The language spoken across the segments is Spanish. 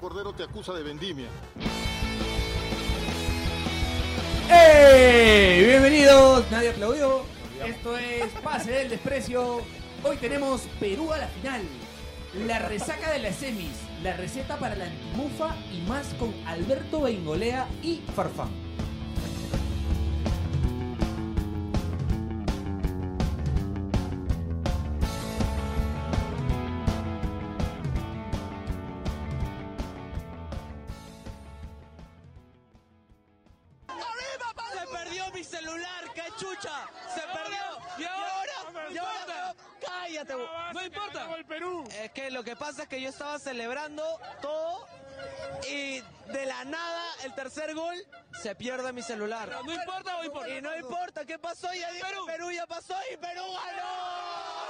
Cordero te acusa de vendimia. ¡Ey! Bienvenidos, nadie aplaudió. Esto es Pase del Desprecio. Hoy tenemos Perú a la final. La resaca de las semis, la receta para la antimufa y más con Alberto Bengolea y Farfán. Tercer gol se pierde mi celular. ¿No importa o importa? Y no importa qué pasó, ya dije, Perú. Perú ya pasó y Perú ganó.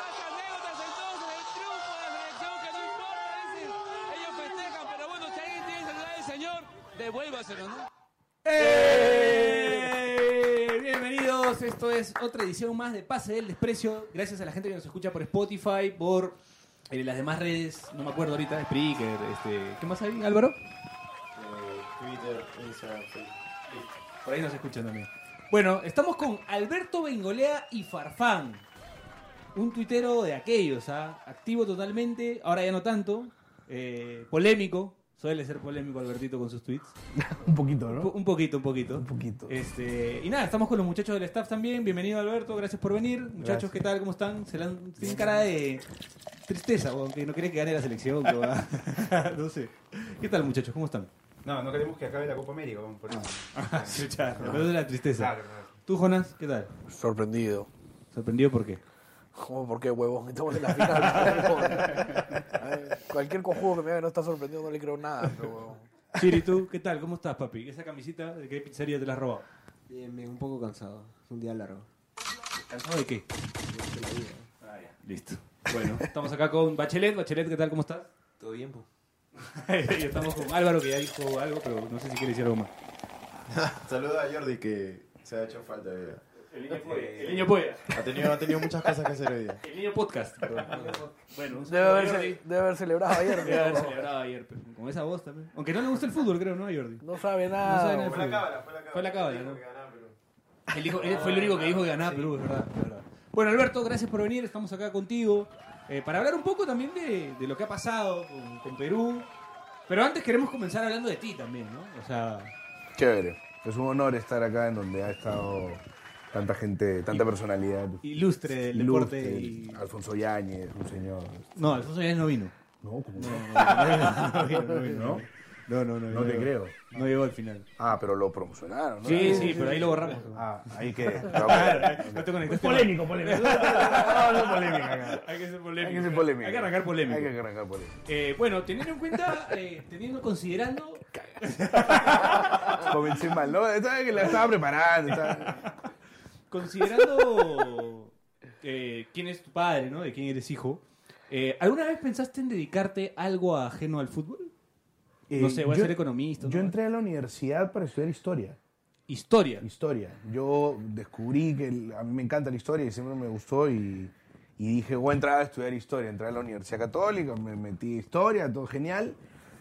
Las anécdotas entonces del triunfo de la selección que no importa, dicen. Ellos festejan, pero bueno, si alguien tiene el celular del señor, devuélvaselo, ¿no? ¡Ey! Bienvenidos, esto es otra edición más de Pase del Desprecio. Gracias a la gente que nos escucha por Spotify, por eh, las demás redes, no me acuerdo ahorita, Spreaker, este, ¿qué más hay, Álvaro? Twitter, Instagram, Facebook. Por ahí nos escuchan también. Bueno, estamos con Alberto Bengolea y Farfán. Un tuitero de aquellos, ¿ah? activo totalmente, ahora ya no tanto, eh, polémico, suele ser polémico Albertito con sus tweets. Un poquito, Un ¿no? po- Un poquito, un poquito. Un poquito. Este, y nada, estamos con los muchachos del staff también. Bienvenido Alberto, gracias por venir. Muchachos, Gracias. ¿qué tal? ¿Cómo están? Se la han- tienen cara de tristeza, aunque no quieren que gane la selección. que no sé. ¿Qué tal muchachos? ¿Cómo están? No, no queremos que acabe la Copa América, vamos por eso. Pero es de la tristeza. Claro, claro. ¿Tú, Jonas? ¿Qué tal? Sorprendido. ¿Sorprendido por qué? ¿Cómo? ¿Por qué, huevón? Estamos en la final. Cualquier conjugo que me haga no está sorprendido, no le creo nada, pero, huevón. Chiri, ¿tú qué tal? ¿Cómo estás, papi? ¿Esa camisita de qué pizzería te la has robado? Bien, bien, un poco cansado. Es un día largo. ¿Cansado de qué? De la vida. Ah, ya. Listo. Bueno, estamos acá con Bachelet. Bachelet, ¿qué tal? ¿Cómo estás? Todo bien, po. y estamos con Álvaro, que ya dijo algo, pero no sé si quiere decir algo más. Saluda a Jordi que se ha hecho falta hoy día. El niño puede. El niño puede. Ha tenido, ha tenido muchas cosas que hacer hoy día. El niño podcast. Bueno, Debe haber, debe haber celebrado ayer. Debe haber celebrado ayer, pero con esa voz también. Aunque no le gusta el fútbol, creo, ¿no, Jordi? No sabe No sabe nada. nada. Fue la cábala, fue la cábala. Fue la cábala, Dijo ¿no? que ganaba, pero- Él, dijo, él fue el único que dijo que ganaba Perú, es verdad, es verdad. Bueno, Alberto, gracias por venir. Estamos acá contigo eh, para hablar un poco también de, de lo que ha pasado con, con Perú. Pero antes queremos comenzar hablando de ti también, ¿no? O sea, Chévere. Es un honor estar acá en donde ha estado tanta gente, tanta personalidad. ilustre del Ilustre, deporte. Y... Alfonso Yáñez, un señor. No, Alfonso Yáñez no vino. No, como no. No vino, no vino. ¿No? No, no, no. No te llegó. creo. No llegó al final. Ah, pero lo promocionaron, ¿no? Sí, sí, pero ahí lo borramos. Ah, ahí que. No te conectaste. polémico, polémico. No, no, polémica. Hay que ser polémico. Hay que ser polémico. Hay que arrancar polémico. Hay que arrancar polémico. Eh, bueno, teniendo en cuenta, eh, teniendo, considerando, Comencé mal, ¿no? Estaba que la estaba preparando. estaba- considerando eh, quién es tu padre, ¿no? De quién eres hijo, eh, ¿alguna vez pensaste en dedicarte a algo ajeno al fútbol? No Eh, sé, voy a yo- ser economista. Yo ¿no? entré a la universidad para estudiar historia. Historia. Historia. Yo descubrí que el- a mí me encanta la historia y siempre me gustó y, y dije, voy a entrar a estudiar historia. Entré a la Universidad Católica, me metí en historia, todo genial.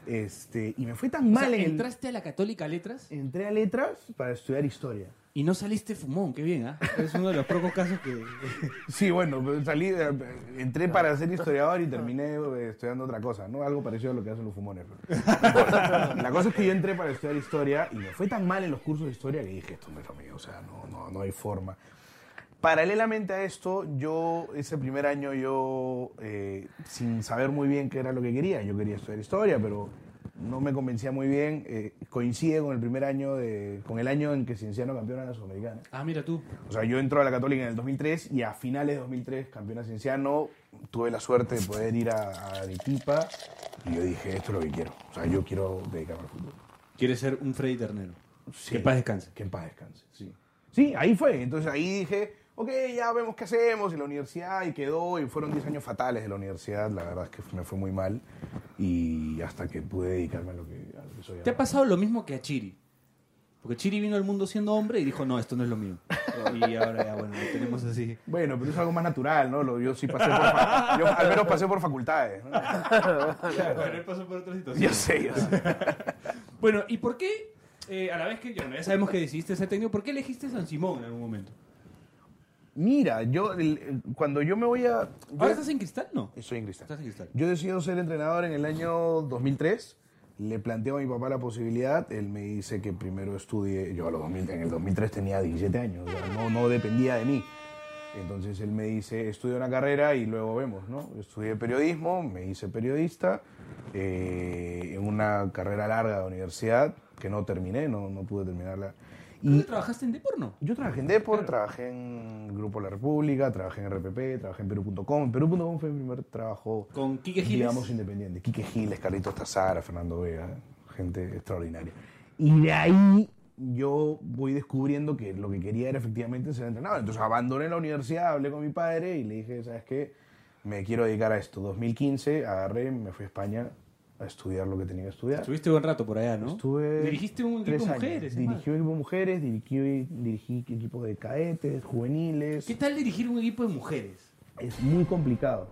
Este, y me fue tan O mal sea, en el- entraste a la Católica Letras Entré a letras para estudiar historia. Y no saliste fumón, qué bien, ¿ah? Es uno de los pocos casos que... Sí, bueno, pero salí, de- entré para ser historiador y terminé eh, estudiando otra cosa, ¿no? Algo parecido a lo que hacen los fumones. La cosa es que yo entré para estudiar historia y me fue tan mal en los cursos de historia que dije, esto no es lo mío, o sea, no, no, no hay forma. Paralelamente a esto, yo, ese primer año, yo, eh, sin saber muy bien qué era lo que quería, yo quería estudiar historia, pero no me convencía muy bien, eh, coincide con el primer año, de, con el año en que Cienciano campeona la Sudamericana. Ah, mira tú. O sea, yo entro a la Católica en el 2003 y a finales de 2003, campeona cienciano, tuve la suerte de poder ir a, a Arequipa y yo dije, esto es lo que quiero. O sea, yo quiero dedicarme al fútbol. Quieres ser un Freddy Ternero. Sí. Que en paz descanse. Que en paz descanse, sí. Sí, ahí fue. Entonces ahí dije, ok, ya vemos qué hacemos. Y la universidad, y quedó. Y fueron 10 años fatales de la universidad. La verdad es que me fue muy mal. Y hasta que pude dedicarme a lo que, a lo que soy ¿Te ha pasado lo mismo que a Chiri? Porque Chiri vino al mundo siendo hombre y dijo, no, esto no es lo mío. Y ahora ya, bueno, lo tenemos así. Bueno, pero es algo más natural, ¿no? Lo- Yo sí pasé por... fa- yo al menos pasé por facultades. ¿no? Bueno, él pasó por otras Yo situaciones. sé, yo sé. Bueno, ¿y por qué, eh, a la vez que bueno, ya sabemos que decidiste ser técnico, ¿por qué elegiste San Simón en algún momento? Mira, yo el- cuando yo me voy a... yo- ¿Ahora estás en Cristal? No. Estoy en Cristal. Estás en Cristal. Yo decido ser entrenador en el año 2003. Le planteo a mi papá la posibilidad. Él me dice que primero estudie. Yo a los 2000, en el 2003 tenía 17 años. o sea, no, no dependía de mí. Entonces él me dice, estudia una carrera y luego vemos, ¿no? Estudié periodismo, me hice periodista eh, en una carrera larga de universidad que no terminé, no, no pude terminarla. ¿Tú trabajaste en Depor, no? yo trabajé en Depor, trabajé en Grupo La República, trabajé en RPP, trabajé en Perú.com. En Perú.com fue mi primer trabajo Con Quique Giles. digamos independiente. Quique Giles, Carlitos Tazara, Fernando Vega, gente extraordinaria. Y de ahí yo voy descubriendo que lo que quería era efectivamente ser entrenador. Entonces abandoné la universidad, hablé con mi padre y le dije, ¿sabes qué? Me quiero dedicar a esto. 2015 agarré, me fui a España a estudiar lo que tenía que estudiar. Estuviste buen rato por allá, ¿no? Estuve Dirigiste un equipo de mujeres. es Dirigí un equipo de mujeres, dirigí, dirigí equipos de cadetes, juveniles. ¿Qué tal dirigir un equipo de mujeres? Es muy complicado.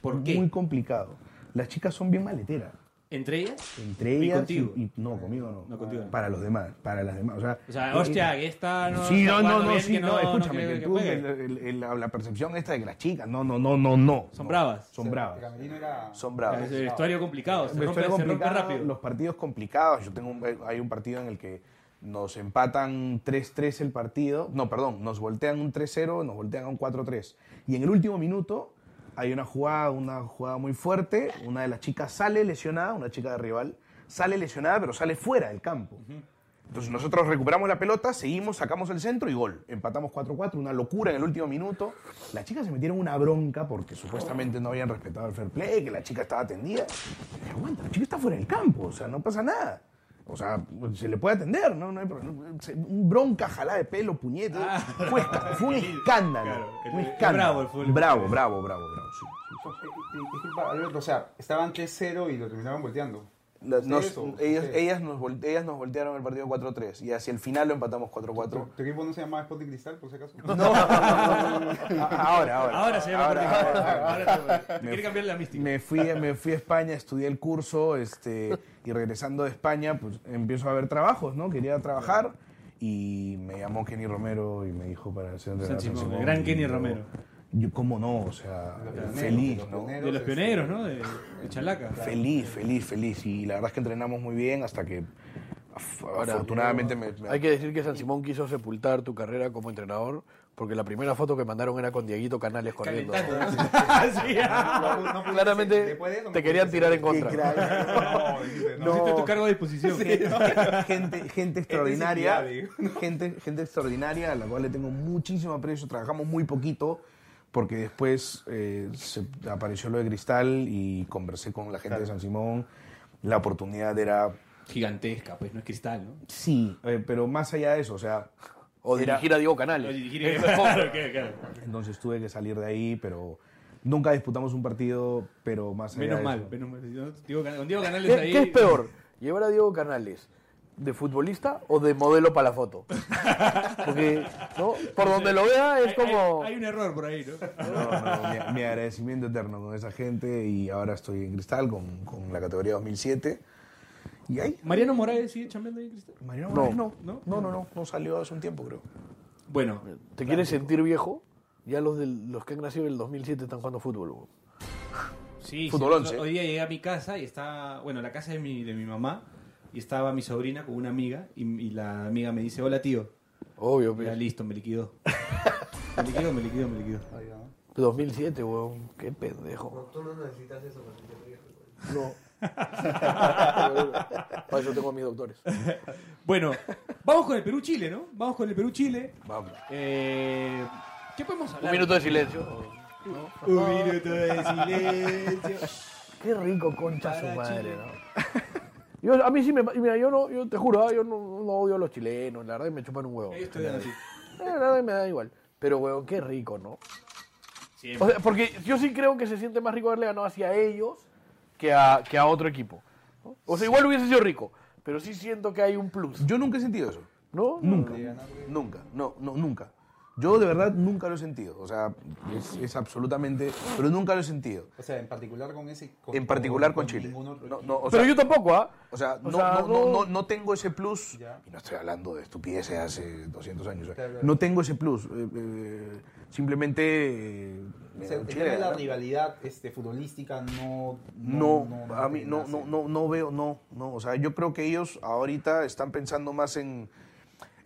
¿Por qué? Muy complicado. Las chicas son bien maleteras. ¿Entre ellas? Entre ¿Y ellas contigo? y- no, conmigo no. No, contigo no. Para los demás, para las demás. O sea, O sea, eh, hostia, que esta no. sí, está no, no, no, sí, que no, escúchame, que que tú, el- el- el- la, percepción esta de que las chicas, no, no, no, no, no. Son bravas. Son bravas. Era... Son Es bravas. el vestuario complicado, se rompe, fue se rompe complicado, rápido. Los partidos complicados. Yo tengo un- hay un partido en el que nos empatan 3-3 el partido. No, perdón, nos voltean un 3-0, nos voltean a un 4-3. Y en el último minuto hay una jugada, una jugada muy fuerte. Una de las chicas sale lesionada, una chica de rival, sale lesionada, pero sale fuera del campo. Entonces nosotros recuperamos la pelota, seguimos, sacamos el centro y gol. Empatamos 4-4, una locura en el último minuto. Las chicas se metieron una bronca porque supuestamente no habían respetado el fair play, que la chica estaba atendida. Dije, aguanta, la chica está fuera del campo, o sea, no pasa nada. O sea, se le puede atender, ¿no? no hay Un bronca, jalá de pelo, puñete. Fue, esca- fue un escándalo. Claro, un es escándalo. bravo el fútbol. Bravo, bravo, bravo, bravo, sí, sí. Eh, eh, Disculpa, Alberto, o sea, estaban 3-0 y lo terminaron volteando. La- nos- ¿Ustedes o ellos- ustedes? ellas, nos ellas nos voltearon el partido 4-3 y hacia el final lo empatamos 4-4. ¿Tu, tu equipo no se llamaba Sporting Cristal, por si acaso? No, no, no, no, no, no. Ahora, ahora. Ahora se llama Ahora, ahora, Cristal. ahora. Ahora te- te quiere cambiar la mística. Me fui, me fui a España, estudié el curso este, y regresando de España pues empiezo a ver trabajos, ¿no? Quería trabajar y me llamó Kenny Romero y me dijo para ser entrenador San de San Simón, el Simón. gran Kenny Romero. Yo, ¿cómo no? O sea, Los feliz, los ¿no? De los pioneros, ¿no? De, de Chalaca. Feliz, feliz, feliz. Y la verdad es que entrenamos muy bien hasta que af- afortunadamente me, me- Hay que decir que San Simón quiso sepultar tu carrera como entrenador porque la primera foto que mandaron era con Dieguito Canales corriendo. Sí, No, no, no, Claramente después de eso no te querían tirar en contra. No, no. Pusiste tu cargo a disposición. gente, gente extraordinaria, gente, gente extraordinaria a la cual le tengo muchísimo aprecio. Trabajamos muy poquito porque después eh, se apareció lo de Cristal y conversé con la gente de San Simón. La oportunidad era, Gigantesca, pues no es cristal, ¿no? sí, eh, pero más allá de eso, o sea, O Era- dirigir a Diego Canales. dirigir- Claro, claro, claro. entonces tuve que salir de ahí, pero nunca disputamos un partido, pero más allá Menos de mal, eso. menos mal. Diego Can- Con Diego Canales ¿Qué, ahí. qué es peor? ¿Llevar a Diego Canales de futbolista o de modelo para la foto? Porque, ¿no? Por donde lo vea es como... hay- hay un error por ahí, ¿no? No, no, mi, mi agradecimiento eterno con esa gente y ahora estoy en Cristal con, con la categoría 2007. Y ahí, Mariano Morales sigue chambeando ahí en cristal. Mariano No. Morales no, ¿No? no, no, no, no salió hace un tiempo creo. Bueno, ¿Te quieres sentir viejo? Ya los, del- los que han nacido en el 2007 están jugando fútbol. sí. Fútbol sí, 11. Hoy día llegué a mi casa y está. Bueno, la casa de mi, de mi mamá. Y estaba mi sobrina con una amiga. Y, y la amiga me dice: Hola, tío. Obvio, Ya pero... listo, me liquidó. Me liquidó, me liquidó, me liquidó. 2007, weón. Qué pendejo. Tú no necesitas eso para sentirte viejo. güey. No. Para eso tengo a mis doctores. Bueno, vamos con el Perú-Chile, ¿no? Vamos con el Perú-Chile. Vamos. Eh, ¿Qué podemos hablar? Un minuto de silencio. Un minuto de silencio. Qué rico, concha su Para madre, Chile. ¿no? Yo, a mí sí me... Mira, yo no... Yo te juro, ah, yo no, no odio a los chilenos. La verdad que me chupan un huevo. Ahí estoy así. Eh, La verdad que me da igual. Pero, weón, qué rico, ¿no? O sea, porque yo sí creo que se siente más rico haberle ganado hacia ellos que a, que a otro equipo. ¿no? O sea, igual hubiese sido rico, pero sí siento que hay un plus. Yo nunca he sentido eso. ¿No? Nunca. Nunca. No, no, nunca. Yo de verdad nunca lo he sentido. O sea, es, es absolutamente. Pero nunca lo he sentido. O sea, en particular con ese. con- En particular con Chile. otro No, no, o Pero sea, yo tampoco, ¿ah? O sea, no, sea, no, no, no- no- no tengo ese plus, Ya. y no estoy hablando de estupideces hace 200 años, o sea, Claro, claro. no tengo ese plus, eh, eh, simplemente eh, O sea, el Chile tema de la rivalidad este, futbolística no. No, a mí no, no, no, no veo, no, no, o sea, yo creo que ellos ahorita están pensando más en...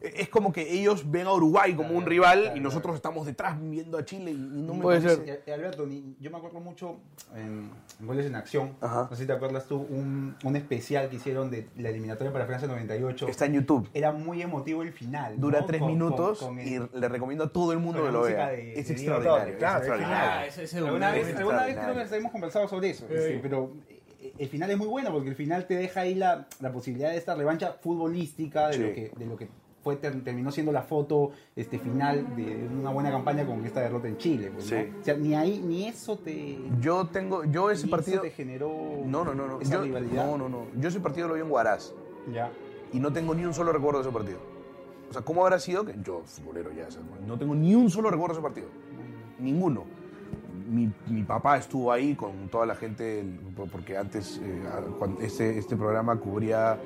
Es como que ellos ven a Uruguay como un rival claro, y nosotros estamos detrás viendo a Chile y no me Puede parece- ser. Eh, Alberto, ni- yo me acuerdo mucho en, en Goles en Acción, Ajá. no sé si te acuerdas tú, un, un especial que hicieron de la eliminatoria para Francia 98. Está en YouTube. Era muy emotivo el final. Dura ¿no? tres Con- minutos con- con el- y le recomiendo a todo el mundo con que la lo música vea. de- es de Diego extraordinario. Torres, es claro, es extraordinario. genial. Ah, ese- ese Alguna es vez, un- alguna vez creo que hemos conversado sobre eso, este, pero eh, el final es muy bueno porque el final te deja ahí la, la posibilidad de esta revancha futbolística de, Sí. lo, que, de lo que fue ter- terminó siendo la foto este final de una buena campaña con esta derrota en Chile. pues. O sea, ni ahí, ni eso te, Yo tengo, yo ese partido... eso te generó No, no, no, no. esa Yo, rivalidad. no, no, no. Yo ese partido lo vi en Huaraz Ya. y no tengo ni un solo recuerdo de ese partido. O sea, ¿cómo habrá sido? Que yo, futbolero ya, sea, no tengo ni un solo recuerdo de ese partido. Ninguno. Mi, mi papá estuvo ahí con toda la gente, porque antes eh, este, este programa cubría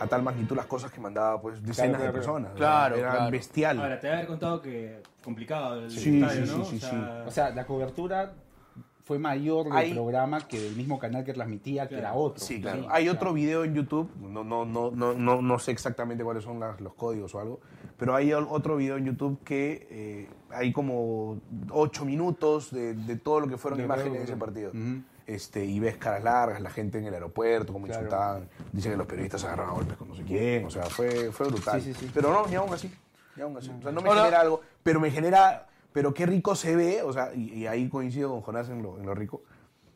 a tal magnitud las cosas que mandaba pues decenas claro, de claro. personas. O sea, Claro, Era claro. bestial. Ahora, te voy a haber contado que complicado el Sí, estadio, sí, ¿no? sí, sí, o sea, O sea, la cobertura fue mayor del Hay- programa que del mismo canal que transmitía, que era otro. Sí, claro. Sí, Hay otro video en YouTube, no, no, no, no, no, no sé exactamente cuáles son las- los códigos o algo, pero hay otro video en YouTube que eh, hay como ocho minutos de, de todo lo que fueron De imágenes de ese partido. Ujú. Este, y ves caras largas, la gente en el aeropuerto, cómo Claro. insultaban, dicen que los periodistas agarraban a golpes con no sé quién, o sea, fue, fue brutal. Sí, sí, sí. Pero no, ni aún así, ni aún así. O sea, no me genera algo, pero me genera, pero qué rico se ve, o sea, y, y ahí coincido con Jonás en lo, en lo rico,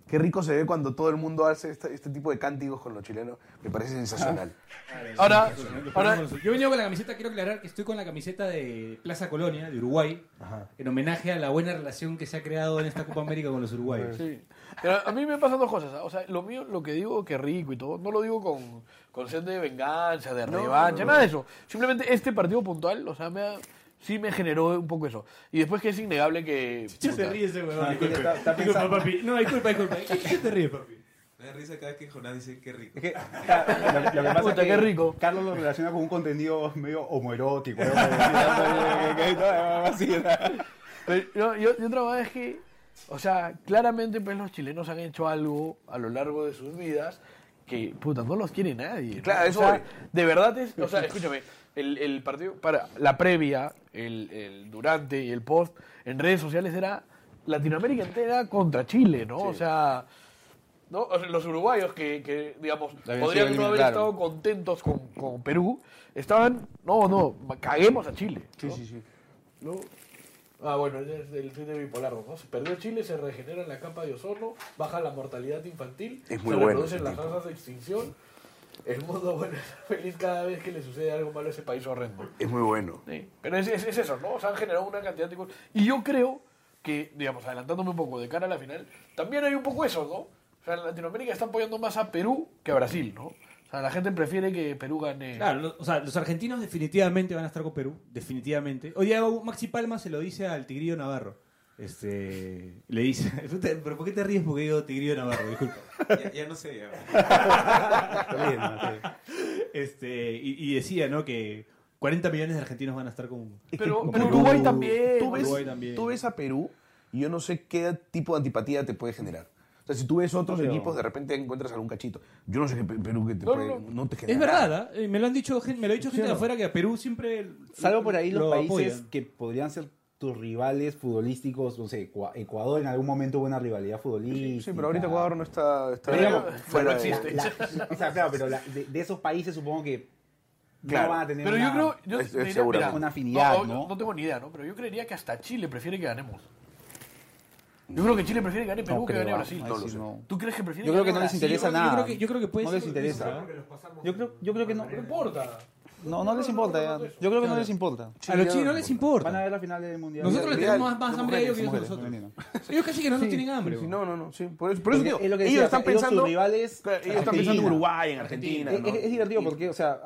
qué rico se ve cuando todo el mundo hace este, este tipo de cánticos con los chilenos, me parece sensacional. Ahora, ahora, Yo he venido con la camiseta, quiero aclarar que estoy con la camiseta de Plaza Colonia, de Uruguay, en homenaje a la buena relación que se ha creado en esta Copa América con los uruguayos. Sí. Pero a mí me pasan dos cosas. O sea, lo mío, lo que digo que rico y todo, no lo digo con, con sed de venganza, de revancha, nada de eso. Simplemente este partido puntual, o sea, me ha- sí me generó un poco eso. Y después que es innegable que... ¿Qué te puta, ríes ese huevón? Disculpa, disculpa, papi. No, disculpa, disculpa. ¿Qué, qué te ríes, papi? Me da risa cada vez que Jonás dice qué rico. Es que, lo, lo que pasa Puta, es que qué rico. Carlos lo relaciona con un contenido medio homoerótico. ¿no? Así, ¿no? Yo, yo, y otra es que, o sea, claramente pues los chilenos han hecho algo a lo largo de sus vidas que, puta, no los quiere nadie. ¿no? Claro, O eso sea, de verdad es, o sea, escúchame, el, el partido, para la previa, el, el durante y el post en redes sociales era Latinoamérica entera contra Chile, ¿no? O sea... ¿no? O sea, los uruguayos que, que, digamos, podrían no haber estado contentos con, con Perú, estaban, no, no, caguemos a Chile. Sí, sí, sí. ¿no? Ah, bueno, es fin de bipolar, ¿no? Se perdió Chile, se regenera en la capa de ozono, baja la mortalidad infantil, Es muy se bueno reproducen ese las razas de extinción. El mundo, bueno, está feliz cada vez que le sucede algo malo a ese país horrendo. Es muy bueno. Sí, pero es, es- es eso, ¿no? O sea, han generado una cantidad de cosas. Y yo creo que, digamos, adelantándome un poco de cara a la final, también hay un poco eso, ¿no? O sea, Latinoamérica está apoyando más a Perú que a Brasil, ¿no? Sea, la gente prefiere que Perú gane. Claro, lo- o sea, los argentinos definitivamente van a estar con Perú, definitivamente. Hoy día Maxi Palma se lo dice al Tigrillo Navarro. Este, le dice, pero ¿por qué te ríes porque digo Tigrillo Navarro? Disculpa. Ya, ya no sé. ya. Está bien, ¿no? Sí. Este, y, y decía, ¿no? Que 40 millones de argentinos van a estar con. pero, con pero Perú. Uruguay también. Tú ves, Uruguay también. tú ves a Perú y yo no sé qué tipo de antipatía te puede generar. O sea, si tú ves otros Pero- equipos, de repente encuentras algún cachito. Yo no sé qué Pe- Perú que te No, puede, no, no, no. te genera. Es verdad. Eh, me lo han dicho, me lo ha dicho gente de afuera que a Perú siempre. Salvo por ahí los lo países apoyan. que podrían ser tus rivales futbolísticos, no sé, Ecua- Ecuador en algún momento hubo una rivalidad futbolística. Sí, pero ahorita Ecuador no está, está Pero digamos, fuera no de- existe. La- la- o sea, claro, pero la- de, de esos países supongo que Claro. no van a tener Pero yo una- creo, yo Es- es diría, seguro. mira, Una afinidad, no, ¿no? no tengo ni idea, ¿no? Pero yo creería que hasta Chile prefiere que ganemos. Yo creo que Chile prefiere gane Perú No que creo, ah, Brasil. No sí lo sé. no. ¿Tú crees que prefiere Yo creo que no les Brasil? interesa yo creo nada. que- yo creo que puede no ser les interesa. eso, Porque los pasamos. Yo creo, yo creo que no. No importa. No, no les importa. ya. Yo creo que no les importa. A los chinos no les importa. Van a ver la final del mundial. Nosotros le Mundial. tenemos más, más hambre a ellos que nosotros. mujeres. Ellos casi que no nos tienen hambre. No, no, no, sí. Por eso, por eso digo, es lo que ellos decía, están pensando, sus rivales, ellos están pensando en Uruguay, en Argentina. Es, ¿no? es- es divertido porque, o sea,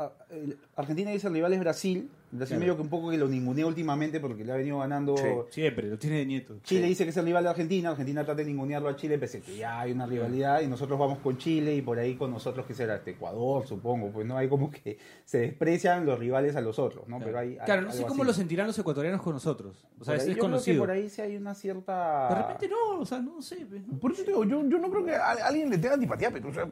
Argentina dice el rival es Brasil. Brasil medio que un poco que lo ningunea últimamente porque le ha venido ganando. Sí. Siempre, lo tiene de nieto. Chile dice que es el rival de Argentina, Argentina trata de ningunearlo a Chile, pese a que ya hay una rivalidad y nosotros vamos con Chile y por ahí con nosotros que será este Ecuador, supongo, pues no hay como que se desprecian los rivales a los otros, ¿no? Pero hay, hay Claro, no sé cómo así. lo sentirán los ecuatorianos con nosotros. O sea, Por es ahí- yo creo que desconocido. por ahí sí hay una cierta De repente no, o sea, no sé. pues, ¿no? Por eso te digo, yo, yo no creo que a, alguien le tenga antipatía, pero, o sea,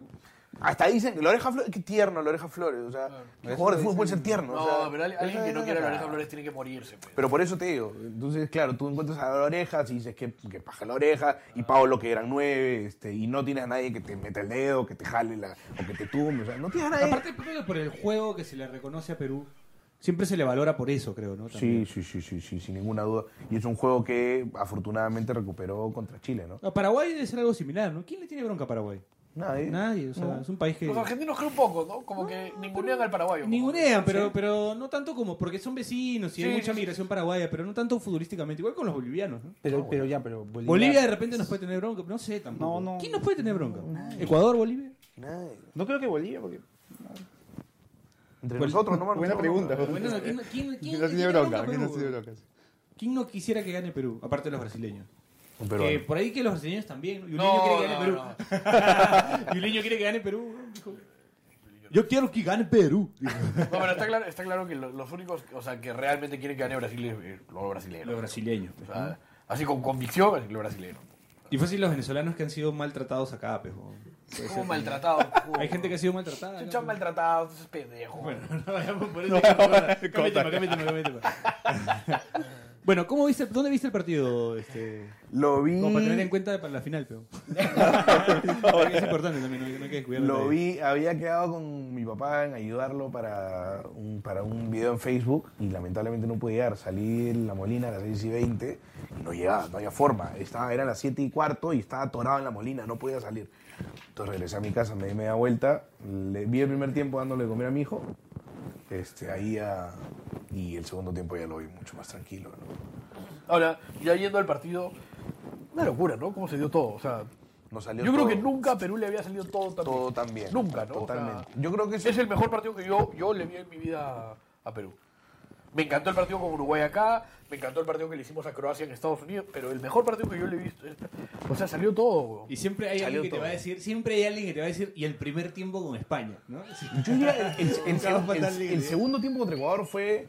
hasta dicen que la oreja Flores, qué tierno la oreja Flores, o sea, el jugador de fútbol puede ser tierno, No, o sea, pero al- alguien que no quiera la oreja Flores tiene que morirse. Pues. Pero por eso te digo, entonces, claro, tú encuentras a la oreja, y dices que, que paja la oreja, y Pablo que eran nueve, este, y no tienes a nadie que te meta el dedo, que te jale la, o que te tumbe, o sea, no tienes a nadie. Aparte, creo que por el juego que se le reconoce a Perú, siempre se le valora por eso, creo, ¿no? Sí, sí, sí, sí, sí, sin ninguna duda. Y es un juego que afortunadamente recuperó contra Chile, ¿no? A Paraguay debe ser algo similar, ¿no? ¿Quién le tiene bronca a Paraguay? Nadie. Nadie, o sea, es un país que... Los argentinos creen un poco, ¿no? Como que ningunean al paraguayo. Ningunean, pero, pero no tanto como porque son vecinos y hay Sí, mucha sí, migración paraguaya, pero no tanto futbolísticamente, igual con los bolivianos, ¿no? Pero, pero ya, pero Bolivia, Bolivia de repente nos puede tener bronca, no sé tampoco. No, no. ¿Quién nos puede tener bronca? ¿Ecuador, Bolivia? Nadie. No creo que Bolivia, porque Entre nosotros, ¿no? Buena pregunta. Bueno, no, ¿quién, quién, quién, no quién tiene bronca, Perú? ¿quién no tiene bronca? ¿Quién no quisiera que gane Perú? Aparte de los brasileños. Un por ahí que los brasileños también. ¿no? Yuliño No, quiere que gane Perú. Yuliño quiere que gane Perú. Yo quiero que gane Perú. No, pero está claro, está claro que lo- los únicos o sea, que realmente quieren que gane Brasil es eh, los brasileños. Los brasileños. O sea, así con convicción, los brasileños. Y fácil los venezolanos que han sido maltratados acá, pues. Puede Como ser. maltratados. Hay gente que ha sido maltratada. Chucha acá, maltratados, esos pendejos. Bueno, no vayamos por eso. Bueno, ¿cómo viste, ¿dónde viste el partido? Este, Lo vi. como para tener en cuenta para la final, pero. es importante también, no, hay que descuidarlo. Lo vi, había quedado con mi papá en ayudarlo para un, para un video en Facebook y lamentablemente no pude llegar. Salí en la Molina a las 6 y 20 y no llegaba, no había forma. Estaba, eran las 7 y cuarto y estaba atorado en la Molina, no podía salir. Entonces regresé a mi casa, me di media vuelta, le, vi el primer tiempo dándole de comer a mi hijo, este, ahí a- y el segundo tiempo ya lo vi mucho más tranquilo. ¿no? Ahora, ya yendo al partido, una locura, ¿no? Cómo se dio todo. O sea, Nos salió yo creo todo- que nunca a Perú le había salido todo tan todo tan bien. Nunca, ¿no? O Totalmente. sea, Yo creo que eso es el mejor partido que yo, yo le vi en mi vida a Perú. Me encantó el partido con Uruguay acá, me encantó el partido que le hicimos a Croacia en Estados Unidos, pero el mejor partido que yo le he visto, o sea, salió todo. Y siempre hay Salió alguien que te va a decir, siempre hay alguien que te va a decir, y el primer tiempo con España, ¿no? Sí. Yo diría, el, segundo tiempo contra Ecuador fue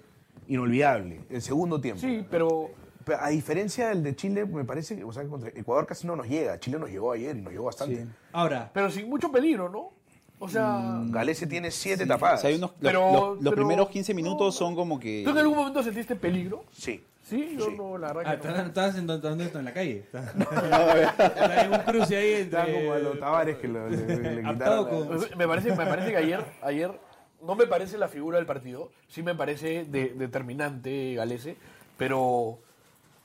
inolvidable. El segundo tiempo. Sí, pero Pero a diferencia del de Chile, me parece que o sea, contra Ecuador casi no nos llega. Chile nos llegó ayer y nos llegó bastante. Ahora, pero sin mucho peligro, ¿no? O sea, Galese tiene siete tapadas. O sea, hay unos, los- Pero- los, los pero- primeros 15 minutos son como que... ¿tú en algún momento sentiste peligro? Sí. Sí, yo Sí. no, la ah, verdad que no. estás, estás en, en la calle. En un cruce ahí entre... Como a los Tavares que lo- le, quitaron. con- Me parece, me parece que ayer, ayer no me parece la figura del partido, sí me parece de- determinante Galese, pero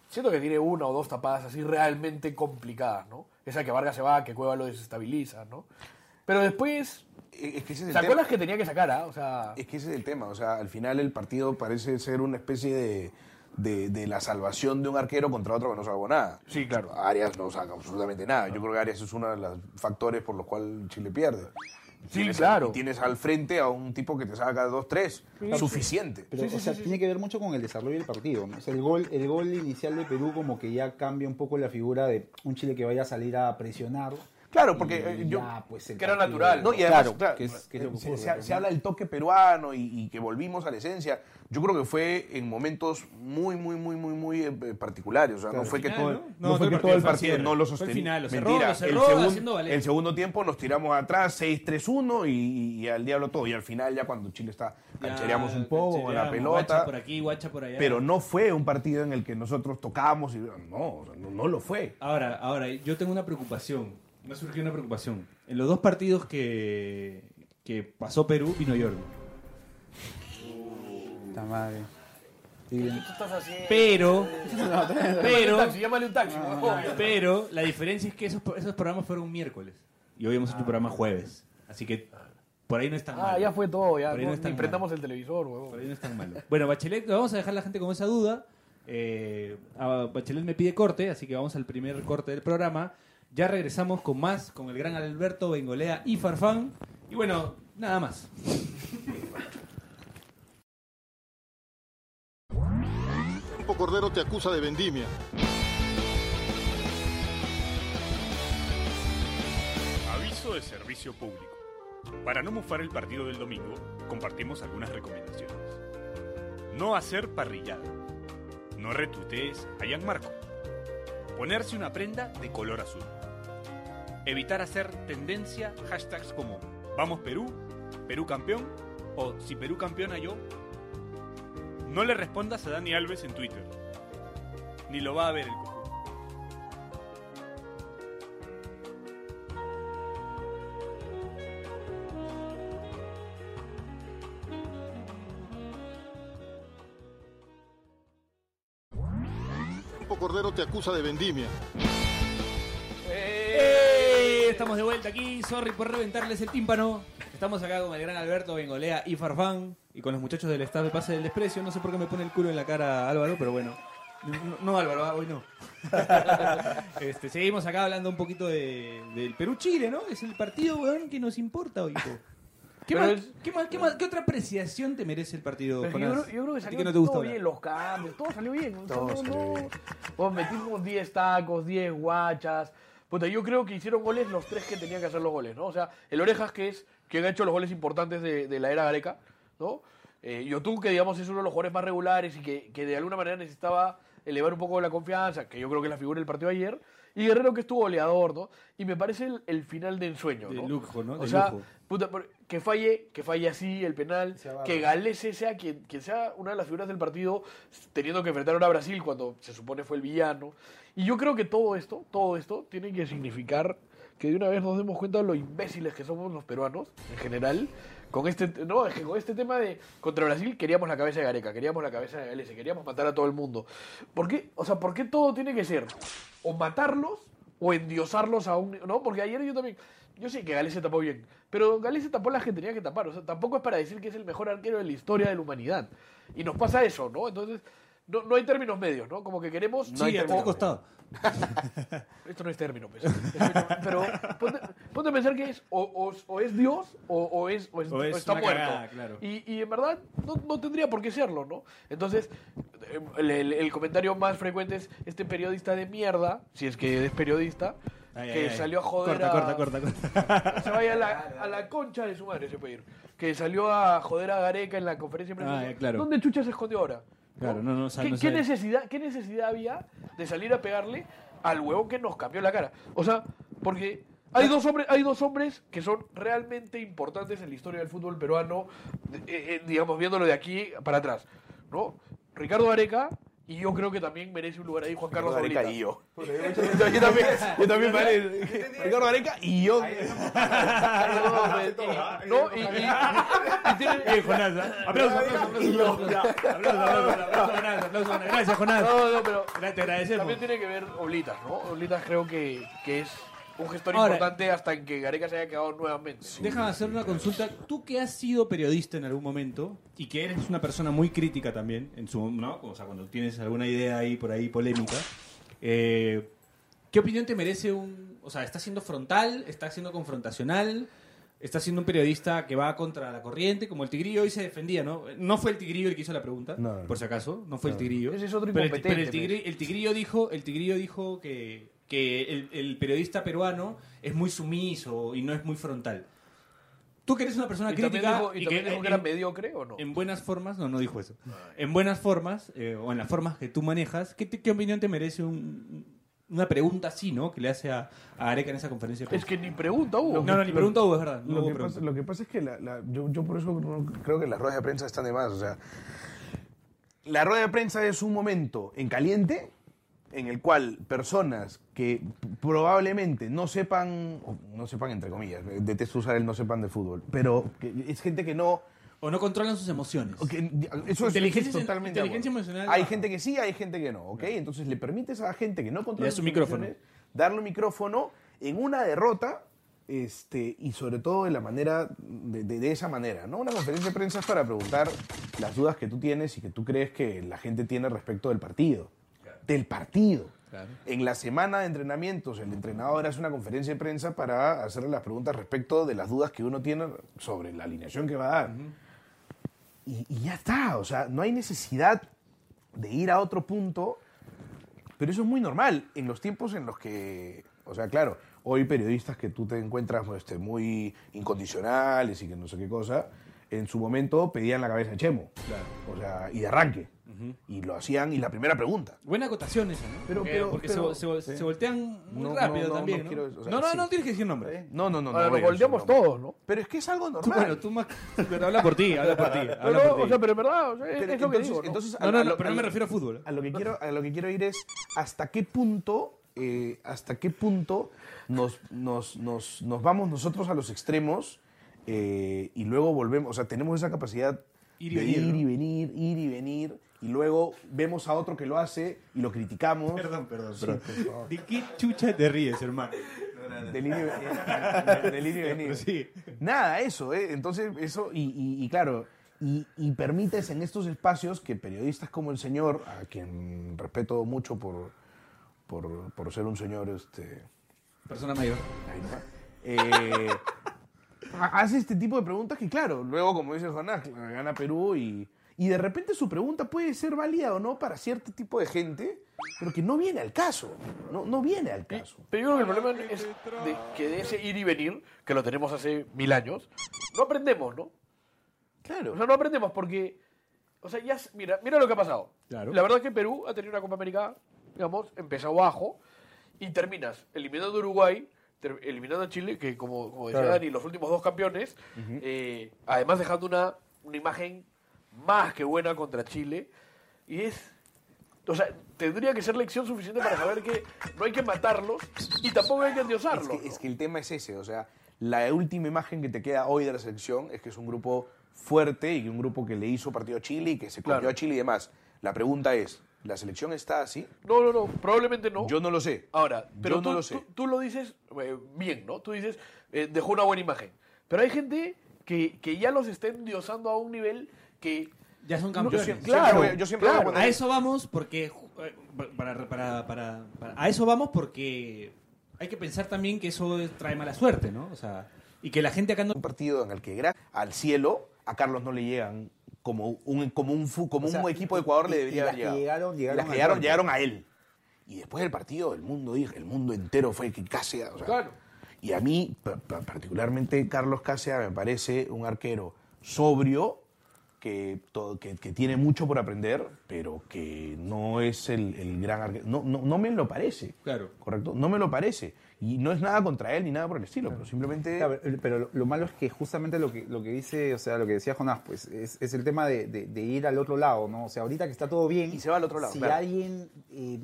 siento que tiene una o dos tapadas así realmente complicadas, ¿no? Esa que Vargas se va, que Cueva lo desestabiliza, ¿no? Pero después, Es que ese es el ¿te tema. acuerdas que tenía que sacar, ah? O sea, Es que ese es el tema. O sea, al final el partido parece ser una especie de, de, de la salvación de un arquero contra otro que no salvó nada. Sí, claro. Arias no saca absolutamente nada. Yo creo que Arias es uno de los factores por los cuales Chile pierde. Sí, Tienes- claro. Y tienes al frente a un tipo que te saca dos, tres. Suficiente. Pero, o sea, tiene que ver mucho con el desarrollo del partido. ¿no? O sea, el gol, el gol inicial de Perú como que ya cambia un poco la figura de un Chile que vaya a salir a presionar. Claro, porque Y eh, yo... ya, pues, que era natural, No, y además, claro, claro, que es, que es lo que se, ocurre, se- se ¿no? habla del toque peruano y, y que volvimos a la esencia. Yo creo que fue en momentos muy, muy, muy, muy, muy eh, particulares. O sea, no fue que todo, ¿no? no No, fue que el todo el partido no lo sostenía. Mentira, cerró el, valer. el segundo tiempo nos tiramos atrás 6-3-1 y, y al diablo todo. Y al final ya cuando Chile está, canchereamos un poco con la canchereamos, Guacha pelota. por aquí, guacha por allá. Pero no fue un partido en el que nosotros tocábamos y no, o sea, no, no lo fue. Ahora, ahora, yo tengo una preocupación. Me ha surgido una preocupación. En los dos partidos que, que pasó Perú, vino Jordi. Puta madre. Sí. ¿qué tú estás haciendo? Pero, pero, Taxi, llámale un taxi. ¿no? pero, la diferencia es que esos, esos programas fueron miércoles. Y hoy hemos hecho un programa jueves. Así que por ahí no es tan Ah, malo. ya fue todo, ya. Por ahí no, no es tan ni prendamos el televisor, Por ahí no es tan malo. Bueno, Bachelet, vamos a dejar a la gente con esa duda. Eh, a Bachelet me pide corte, así que vamos al primer corte del programa. Ya regresamos con más, con el gran Alberto Bengolea y Farfán. Y bueno, nada más. Campo Cordero te acusa de vendimia. Aviso de servicio público. Para no mufar el partido del domingo, compartimos algunas recomendaciones. No hacer parrillada. No retuitees a Gianmarco. Ponerse una prenda de color azul. Evitar hacer tendencia hashtags como Vamos Perú, Perú campeón o Si Perú campeona yo. No le respondas a Dani Alves en Twitter. Ni lo va a ver el. Campo Cordero te acusa de vendimia. Estamos de vuelta aquí. Sorry por reventarles el tímpano. Estamos acá con el gran Alberto Bengolea y Farfán. Y con los muchachos del staff de Pase del Desprecio. No sé por qué me pone el culo en la cara Álvaro, pero bueno. No, no, Álvaro, ah, hoy no. Este, seguimos acá hablando un poquito de- del Perú-Chile, ¿no? Es el partido, weón, que nos importa hoy. ¿Qué, más, qué, más, qué, más- qué otra apreciación te merece el partido, yo, yo creo que salió que no te gusta todo hablar. bien, los cambios, todo salió bien. Todo no, salió no. bien. Metimos 10 tacos, 10 guachas. Puta, yo creo que hicieron goles los tres que tenían que hacer los goles, ¿no? O sea, el Orejas, que es quien ha hecho los goles importantes de, de la era Gareca, ¿no? Eh, Yotun, que digamos es uno de los jugadores más regulares y que, que de alguna manera necesitaba elevar un poco la confianza, que yo creo que es la figura del partido de ayer. Y Guerrero, que estuvo goleador, ¿no? Y me parece el, el final de ensueño, De ¿no? lujo, ¿no? O De sea, lujo. puta, que falle, que falle así el penal, que Galese sea quien, quien sea una de las figuras del partido, teniendo que enfrentar ahora a Brasil cuando se supone fue el villano. Y yo creo que todo esto, todo esto, tiene que significar que de una vez nos demos cuenta de lo imbéciles que somos los peruanos, en general, con este, no, con este tema de contra Brasil queríamos la cabeza de Gareca, queríamos la cabeza de Galese, queríamos matar a todo el mundo. ¿Por qué? O sea, ¿por qué todo tiene que ser o matarlos o endiosarlos a un... No, porque ayer yo también... Yo sé que Galese tapó bien, pero Galese tapó las que tenía que tapar. O sea, tampoco es para decir que es el mejor arquero de la historia de la humanidad. Y nos pasa eso, ¿no? Entonces, no, no hay términos medios, ¿no? Como que queremos... Sí, a ti te ha costado. Esto no es término, pues. Pero ponte, ponte a pensar que es o, o- o es Dios o, o es, es- es está muerto. cagada, claro. y, y en verdad no, no tendría por qué serlo, ¿no? Entonces, eh, el, el- el comentario más frecuente es este periodista de mierda, si es que es periodista, Ay, que ay, salió a joder Corta, a... corta, corta, corta. Se vaya a la, a la concha de su madre, se puede ir. Que salió a joder a Gareca en la conferencia. Ah, ya, claro. ¿Dónde chucha se escondió ahora? Claro, no, no, o sea, ¿Qué, no qué necesidad, ¿Qué necesidad había de salir a pegarle al huevo que nos cambió la cara? O sea, porque hay dos hombres, hay dos hombres que son realmente importantes en la historia del fútbol peruano, eh, eh, digamos, viéndolo de aquí para atrás, ¿no? Ricardo Areca, y yo creo que también merece un lugar ahí Juan Carlos Ricardo Areca y yo. yo, también, yo también parece. Ricardo Areca y yo. No, y, y- y tiene- Eh, Jonás. Aplausos, aplausos, aplausos, aplausos. Aplausos, aplausos, aplausos, Jonás, aplausos, Jonás. Gracias, Jonás. No, no, pero Te agradecemos. también tiene que ver Oblitas, ¿no? Oblitas creo que, que es un gestor Ahora- importante hasta en que Gareca se haya quedado nuevamente. Déjame hacer una consulta. Tú que has sido periodista en algún momento y que eres una persona muy crítica también, en su, ¿no? O sea, cuando tienes alguna idea ahí por ahí polémica, eh, ¿qué opinión te merece un... O sea, ¿está siendo frontal? ¿Está siendo confrontacional? ¿Está siendo un periodista que va contra la corriente? Como el Tigrillo hoy se defendía, ¿no? No fue el Tigrillo el que hizo la pregunta, No, no. por si acaso. No fue el No. Tigrillo. Ese es otro Pero el, incompetente, pero el pues. tigri- el tigrillo dijo, el tigrillo dijo que, que el, el periodista peruano es muy sumiso y no es muy frontal. Tú que eres una persona Y crítica dijo, y y también que, dijo que en, era mediocre o no. en buenas formas, no, no dijo eso. En buenas formas eh, o en las formas que tú manejas, ¿qué, te- qué opinión te merece un- una pregunta así, ¿no? Que le hace a, a Areca en esa conferencia. de Es que ni pregunta hubo. no, no, ni pregunta hubo, es verdad. no Lo hubo que, pregunta. pasa, lo que pasa es que la- la- yo, yo por eso creo que las ruedas de prensa están de más. O sea, la rueda de prensa es un momento en caliente en el cual personas que probablemente no sepan, no sepan entre comillas, eh, detesto usar el no sepan de fútbol, pero que es gente que no... O no controlan sus emociones. eso es, Inteligencia- totalmente inteligencia emocional Hay baja. gente que sí, hay gente que no, ¿ok? Entonces le permites a la gente que no controla sus un micrófono. emociones darle un micrófono en una derrota este, y sobre todo de la manera, de, de- de esa manera, ¿no? Una conferencia de prensa es para preguntar las dudas que tú tienes y que tú crees que la gente tiene respecto del partido. Del partido. En la semana de entrenamientos, el entrenador hace una conferencia de prensa para hacerle las preguntas respecto de las dudas que uno tiene sobre la alineación que va a dar. y, y ya está, o sea, no hay necesidad de ir a otro punto, pero eso es muy normal en los tiempos en los que, o sea, claro, hoy periodistas que tú te encuentras este, muy incondicionales y que no sé qué cosa, en su momento pedían la cabeza de Chemo, o sea, y de arranque. Y lo hacían, y la primera pregunta. Buena acotación esa, ¿no? Pero- porque pero- porque pero- se, se- sí. se voltean muy No, rápido no, no, también, no ¿no? quiero- o sea, no, no, sí. no tienes que decir nombres. No, no, no, Ahora, decir volteamos todos, ¿no? Pero es que es algo Tú, normal. bueno, tú más... Pero habla por ti, habla por ti. No, habla no, por ti. o sea, pero en verdad, o sea, Pero es lo que entonces- digo. ¿no? entonces, No, no, lo- pero no me lo- refiero a fútbol. A lo que quiero, a lo que quiero ir es hasta qué punto, eh, hasta qué punto nos, nos, nos, nos vamos nosotros a los extremos eh, y luego volvemos, o sea, tenemos esa capacidad Ir de ir y venir, ir y venir, y luego vemos a otro que lo hace y lo criticamos. Perdón, perdón, Sí, perdón. por favor. ¿De qué chucha te ríes, hermano? Del y venir. Sí. Nada, eso, ¿eh? Entonces, eso, y, y- y claro, y, y permites en estos espacios que periodistas como el señor, a quien respeto mucho por, por, por ser un señor, este, Persona mayor. eh, ha- hace este tipo de preguntas que, claro, luego, como dice Jonás, gana Perú y, y de repente su pregunta puede ser válida o no para cierto tipo de gente, pero que no viene al caso, no, no viene al caso. Pero yo creo que el problema es de que de ese ir y venir, que lo tenemos hace mil años, no aprendemos, ¿no? Claro. O sea, no aprendemos porque, o sea, ya, mira, mira lo que ha pasado. Claro. La verdad es que Perú ha tenido una Copa América, digamos, empezó abajo y terminas eliminando a Uruguay, eliminando a Chile, que como, como decía Claro. Dani, los últimos dos campeones, eh, además dejando una, una imagen más que buena contra Chile, y es... O sea, tendría que ser lección suficiente para saber que no hay que matarlos y tampoco hay que Es endiosarlos. que, es que el tema es ese, o sea, la última imagen que te queda hoy de la selección es que es un grupo fuerte y un grupo que le hizo partido a Chile y que se comió Claro. a Chile y demás. La pregunta es, ¿la selección está así? No, no, no, probablemente no. Yo no lo sé. Ahora, pero Yo tú, no lo sé. Tú, tú lo dices eh, bien, ¿no? Tú dices, eh, dejó una buena imagen. Pero hay gente que, que ya los está endiosando a un nivel que... Ya son No, campeones. yo siempre- claro, a- yo siempre claro. voy a poner- A eso vamos porque eh, para, para, para, para- a eso vamos porque hay que pensar también que eso es- trae mala suerte, ¿no? O sea, y que la gente acá no Un partido en el que gra- al cielo a Carlos no le llegan como un, como un, fu- como O sea, un equipo de Ecuador y- le debería haber llegado. llegaron, Y llegaron las llegaron, llegaron a él. Y después del partido, el mundo, dijo, el mundo entero fue que o sea, Claro. Y a mí, pa- pa- particularmente Carlos Cáceres, me parece un arquero sobrio, que, to- que, que tiene mucho por aprender, pero que no es el, el gran arquero. No, no, no me lo parece. Claro. ¿Correcto? No me lo parece. Y no es nada contra él ni nada por el estilo, pero simplemente... Claro, pero- pero lo, lo malo es que justamente lo que, lo que dice, o sea, lo que decía Jonás, pues es, es el tema de, de- de ir al otro lado, ¿no? O sea, ahorita que está todo bien. Y se va al otro lado, Si claro. alguien eh,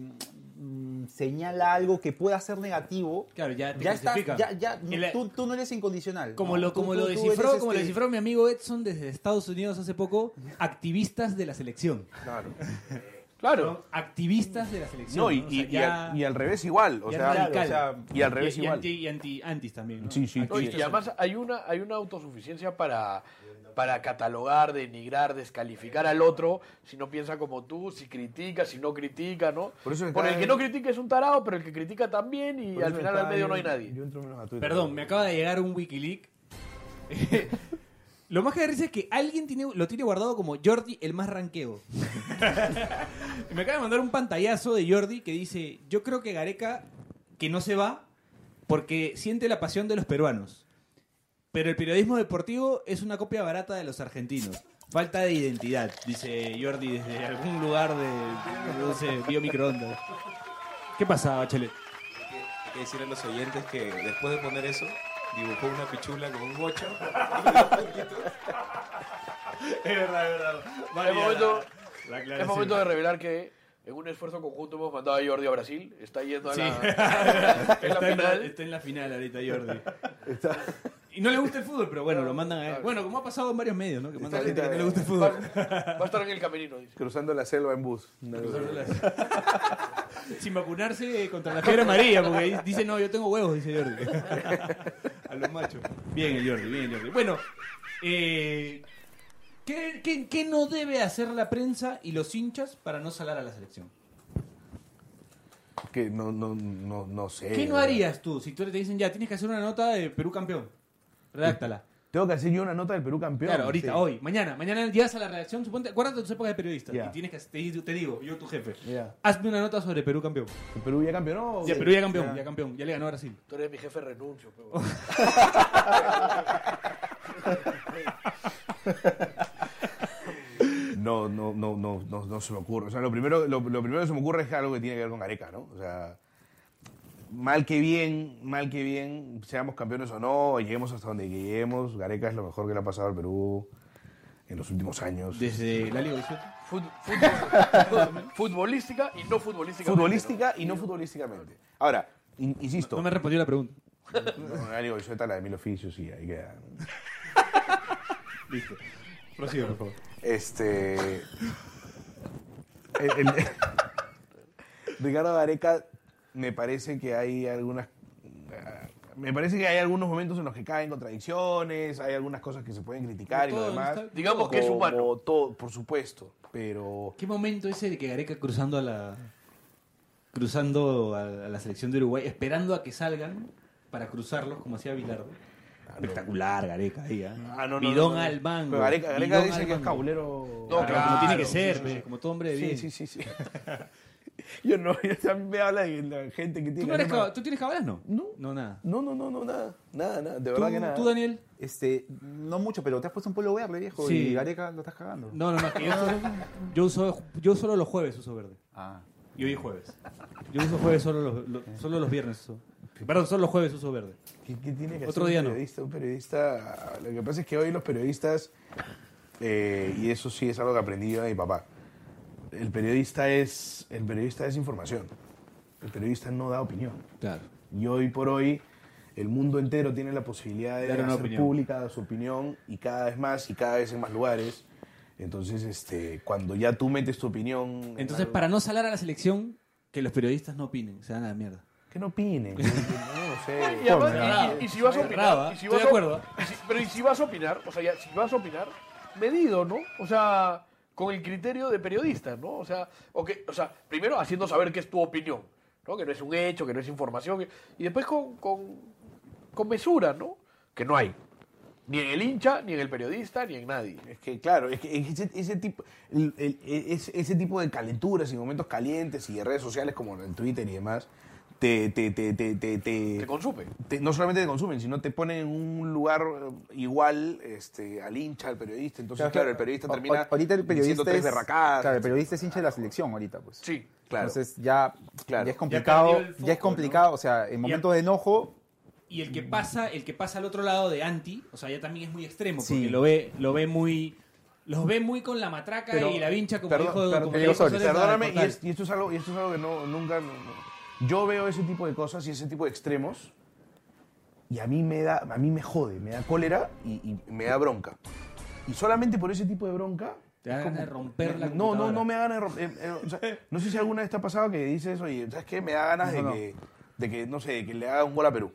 mm, señala algo que pueda ser negativo, Claro, ya te ya está, clasifica. ya, ya, Y la- tú, tú no eres incondicional. como ¿no? lo como tú- lo tú descifró, eres, como lo este, descifró mi amigo Edson desde Estados Unidos hace poco, activistas de la selección. Claro. Claro. Son activistas de la selección. No, y, ¿no? O y- sea, y ya- al, y al revés igual. O ya sea, radical. o sea, y al revés y, y igual. anti, y anti, antis también. ¿no? Sí, sí. No, y, y además hay una, hay una autosuficiencia para, para catalogar, denigrar, descalificar al otro si no piensa como tú, si critica, si no critica, ¿no? Por eso Por el que no critica es un tarado, pero el que critica también y al final al medio no hay nadie. yo entro menos a Twitter. Perdón, me acaba de llegar un Wikileaks. Lo más que risa es que alguien tiene, lo tiene guardado como Jordi el más ranqueo. Y me acaba de mandar un pantallazo de Jordi que dice, yo creo que Gareca que no se va porque siente la pasión de los peruanos. Pero el periodismo deportivo es una copia barata de los argentinos. Falta de identidad, dice Jordi desde algún lugar de, no sé, biomicroondas. ¿Qué pasa, Bachelet? Hay que decirle a los oyentes que después de poner eso, dibujó una pichula con un bocho. Es verdad, es verdad. Es momento, la es aclaración. momento de revelar que en un esfuerzo conjunto hemos mandado a Jordi a Brasil. Está yendo a Sí. la, la está, en la, final. está en la final ahorita Jordi. Y no le gusta el fútbol, pero bueno, lo mandan a él. Bueno, como ha pasado en varios medios, ¿no? Que mandan a gente que no le gusta el fútbol. va a estar en el camerino, dice. Cruzando la selva en bus. Sin vacunarse contra la fiebre amarilla, porque dice, no, yo tengo huevos, dice Jordi. A los machos. Bien el Jordi, bien el Jordi. Bueno, eh, ¿qué, qué, qué no debe hacer la prensa y los hinchas para no salar a la selección? Que no, no, no, no sé. ¿Qué no harías tú si tú te dicen, ya, tienes que hacer una nota de Perú campeón? Redáctala. Tengo que hacer yo una nota del Perú campeón. Claro, ahorita, Sí. hoy, mañana. Mañana llegas a la redacción, suponte, acuérdate de tus épocas de periodista. Y tienes que, te, te digo, yo tu jefe, hazme una nota sobre Perú campeón. ¿Que Perú ya campeonó? Ya, Perú ya campeón, ya campeón, ya le ganó a Brasil. Tú eres mi jefe, renuncio. pero- No, no, no, no, no, no se me ocurre. O sea, lo primero, lo, lo primero que se me ocurre es algo que tiene que ver con Gareca, ¿no? O sea, mal que bien, mal que bien, seamos campeones o no, lleguemos hasta donde lleguemos, Gareca es lo mejor que le ha pasado al Perú en los últimos años. Desde la Liga 18. Fut- fut- futbolística y no futbolística. Futbolística y no futbolísticamente. Ahora, in- insisto. No me respondió la pregunta. No, la Liga Goizueta, la de mil oficios, y ahí queda. Listo. Prosigue, por favor. Este. el- el- Ricardo Gareca, me parece que hay algunas. Me parece que hay algunos momentos en los que caen contradicciones, hay algunas cosas que se pueden criticar y lo demás. está- Digamos que es Como humano. Todo, por supuesto, pero. ¿Qué momento ese de que Gareca cruzando a la cruzando a, a la selección de Uruguay, esperando a que salgan para cruzarlos como hacía Bilardo? Espectacular, Gareca ahí, ¿ah? Ah, no, no, Bidón no, no. al mango. Pero Gareca, Gareca dice que es cabulero. No, Claro, como claro, tiene que ser, sí, pe, sí. como todo hombre de Sí, bien. sí, sí, sí. Yo no, yo también me habla de la gente que tiene. ¿Tú, no eres cab- ¿Tú tienes cabalas? No. No. No, nada. No, no, no, no, nada. Nada, nada. De ¿Tú, verdad que nada. tú, Daniel? Este, no mucho, pero te has puesto un polo verde, viejo, Sí. y Gareca lo estás cagando. No, no, no. yo, solo, yo, uso, yo solo los jueves uso verde. Ah. Y hoy es jueves. Yo uso jueves solo los, lo- solo los viernes. Uso. Perdón, solo los jueves uso verde. ¿Qué, qué tiene que Otro hacer día un no. periodista? Un periodista, lo que pasa es que hoy los periodistas, eh, y eso sí es algo que aprendí yo de mi papá, el periodista es, el periodista es información. El periodista no da opinión. Claro. Y hoy por hoy el mundo entero tiene la posibilidad de Dar una hacer opinión. pública su opinión y cada vez más y cada vez en más lugares. Entonces, este, cuando ya tú metes tu opinión... en Entonces, algo- para no salar a la selección, que los periodistas no opinen, se dan a la mierda. Que no opinen. que- que no lo sé. Y, además, Bravo. y- y si vas a opinar, y si estoy vas de a- acuerdo. y si- pero y si vas a opinar, o sea, ya, si vas a opinar, medido, ¿no? O sea, con el criterio de periodista, ¿no? O sea, o, que- o sea, primero haciendo saber qué es tu opinión, ¿no? Que no es un hecho, que no es información, y después con, con, con mesura, ¿no? Que no hay. Ni en el hincha, ni en el periodista, ni en nadie. Es que, claro, es que ese, tipo, ese, ese tipo de calenturas y momentos calientes y de redes sociales como en Twitter y demás, te, te, te, te, te, te- Te consume. te- no solamente te consumen, sino te ponen en un lugar eh, igual este, al hincha, al periodista. Entonces, claro, el periodista a- termina a- Ahorita el diciendo periodista tres es. berracadas. Claro, el periodista es hincha de la selección ahorita, pues. Sí. Claro. Entonces ya, Claro. ya es Ya complicado. perdió el Ya, es foco, complicado, o sea, en momentos de enojo. Y el que pasa, el que pasa al otro lado de anti, o sea, ya también es muy extremo, porque Sí. lo ve, lo ve muy, los ve muy con la matraca Pero- y la vincha como Perdón, dijo, perdón, como dijo perdóname, y, portal. es- y esto es algo, y esto es algo que no, nunca. no- no- yo veo ese tipo de cosas y ese tipo de extremos y a mí me da, a mí me jode, me da cólera y, y me da bronca. Y solamente por ese tipo de bronca. Te da es ganas de romper la No, no, no me da ganas de romper. eh, eh, o sea, no sé si alguna vez te ha pasado que dices, oye, ¿sabes qué? Me da ganas de, no. Que, de que, no sé, de que le haga un gol a Perú.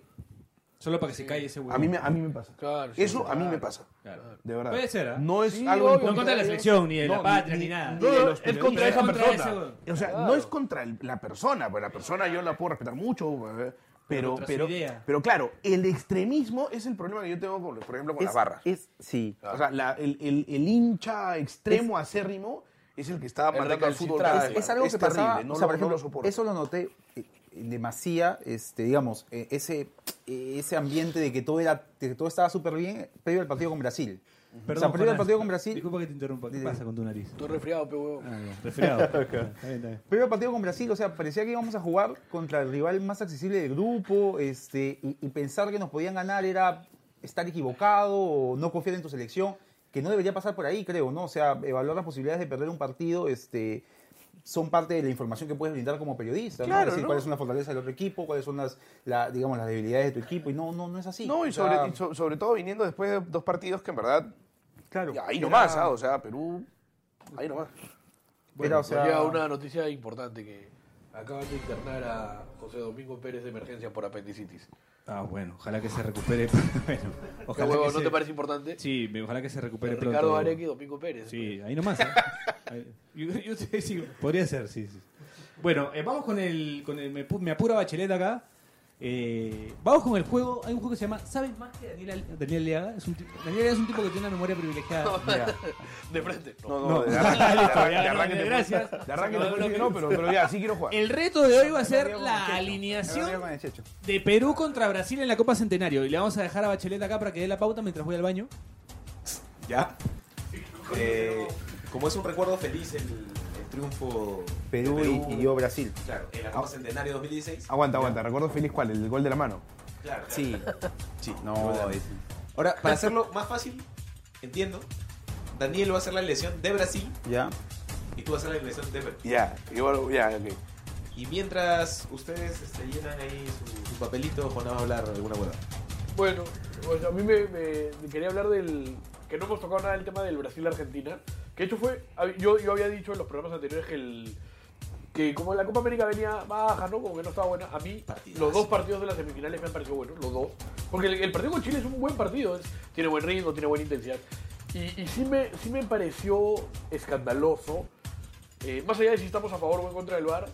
Solo para que se calle ese huevo. A mí me, a mí me pasa. Claro, sí, Eso a mí claro. me pasa. Claro. De verdad. Puede ser, ¿ah? No es Sí, algo en obvio. No contra la selección, ni de la No, patria, ni, nada. ni No, es contra esa contra persona. ese huevón. O sea, Claro. no es contra el- la persona, pues la persona yo la puedo respetar mucho, eh, pero, contra su pero, idea. pero claro, el extremismo es el problema que yo tengo, con, por ejemplo, con Es, las barras. es, sí. O sea, la- el, el- el hincha extremo acérrimo es el que está El matando al fútbol. recalcitrante. cada es, día. es algo que terrible, pasaba, no, o sea, lo, por ejemplo, no lo soporto. eso lo noté eh, en demasía, este, digamos, eh, ese, eh, ese ambiente de que todo era, de que todo estaba súper bien previo al partido con Brasil. o sea, previo al partido con Brasil, Disculpa que te interrumpa. ¿Qué pasa con tu nariz? Estoy resfriado, pe huevo. Ah. Resfriado. Bien. previo al partido con Brasil, o sea, parecía que íbamos a jugar contra el rival más accesible del grupo, este, y, y pensar que nos podían ganar era estar equivocado o no confiar en tu selección, que no debería pasar por ahí, creo, ¿no? O sea, evaluar las posibilidades de perder un partido, este son parte de la información que puedes brindar como periodista, ¿no? Claro, Decir ¿no? cuáles son las fortalezas del otro equipo, cuáles son las, la- digamos, las debilidades de tu equipo, y no, no, no es así. No, y O sobre, y so- sobre todo viniendo después de dos partidos que en verdad, claro, ahí era- nomás, ¿ah? o sea, Perú, ahí nomás. era, o sea, Llega una noticia importante que Acaban de internar a José Domingo Pérez de emergencia por apendicitis. Ah, bueno, ojalá que se recupere. bueno, ¿Qué huevo, ¿no te parece importante? Sí, ojalá que se recupere pronto. Ricardo Arequi y Domingo Pérez. Sí, ahí nomás. ¿eh? Ahí. Yo, sí, podría ser, sí, sí. Bueno, eh, vamos con el, con el me, pu- me apura bachelet acá. Eh, vamos con el juego. Hay un juego que se llama ¿Sabes más que Daniel, Al- Daniel Aliaga? Es un, tipo- Daniel Aliaga es un tipo que tiene una memoria privilegiada. De frente. No, No, de arranque, de gracias. De arranque No, no, pero, pero ya, sí quiero jugar. El reto de hoy va a ser la alineación de Perú contra Brasil en la Copa Centenario. Y le vamos a dejar a Bachelet acá para que dé la pauta mientras voy al baño. Ya. Eh, como es un recuerdo feliz el, el triunfo Perú de y, y yo Brasil. Claro, en la Copa Centenario 2016. Aguanta, aguanta. Recuerdo feliz cuál, el gol de la mano. Claro, claro. Sí. Sí, No, Ahora, para hacerlo más fácil, entiendo. Daniel va a hacer la elección de Brasil ya. y tú vas a hacer la elección de Perú. Ya, igual, ya, ok. Y mientras ustedes este, llenan ahí su, su papelito, Juan va a hablar alguna hueá. Bueno, pues a mí me, me- quería hablar del. que no hemos tocado nada del tema del Brasil-Argentina. Que de hecho fue. Yo, yo había dicho en los programas anteriores que el. que como la Copa América venía baja, ¿no? Como que no estaba buena. A mí, Partidazo. los dos partidos de las semifinales me han parecido buenos, los dos. Porque el, el partido con Chile es un buen partido, es- tiene buen ritmo, tiene buena intensidad. Y, y sí, me, sí me pareció escandaloso, eh, más allá de si estamos a favor o en contra del VAR,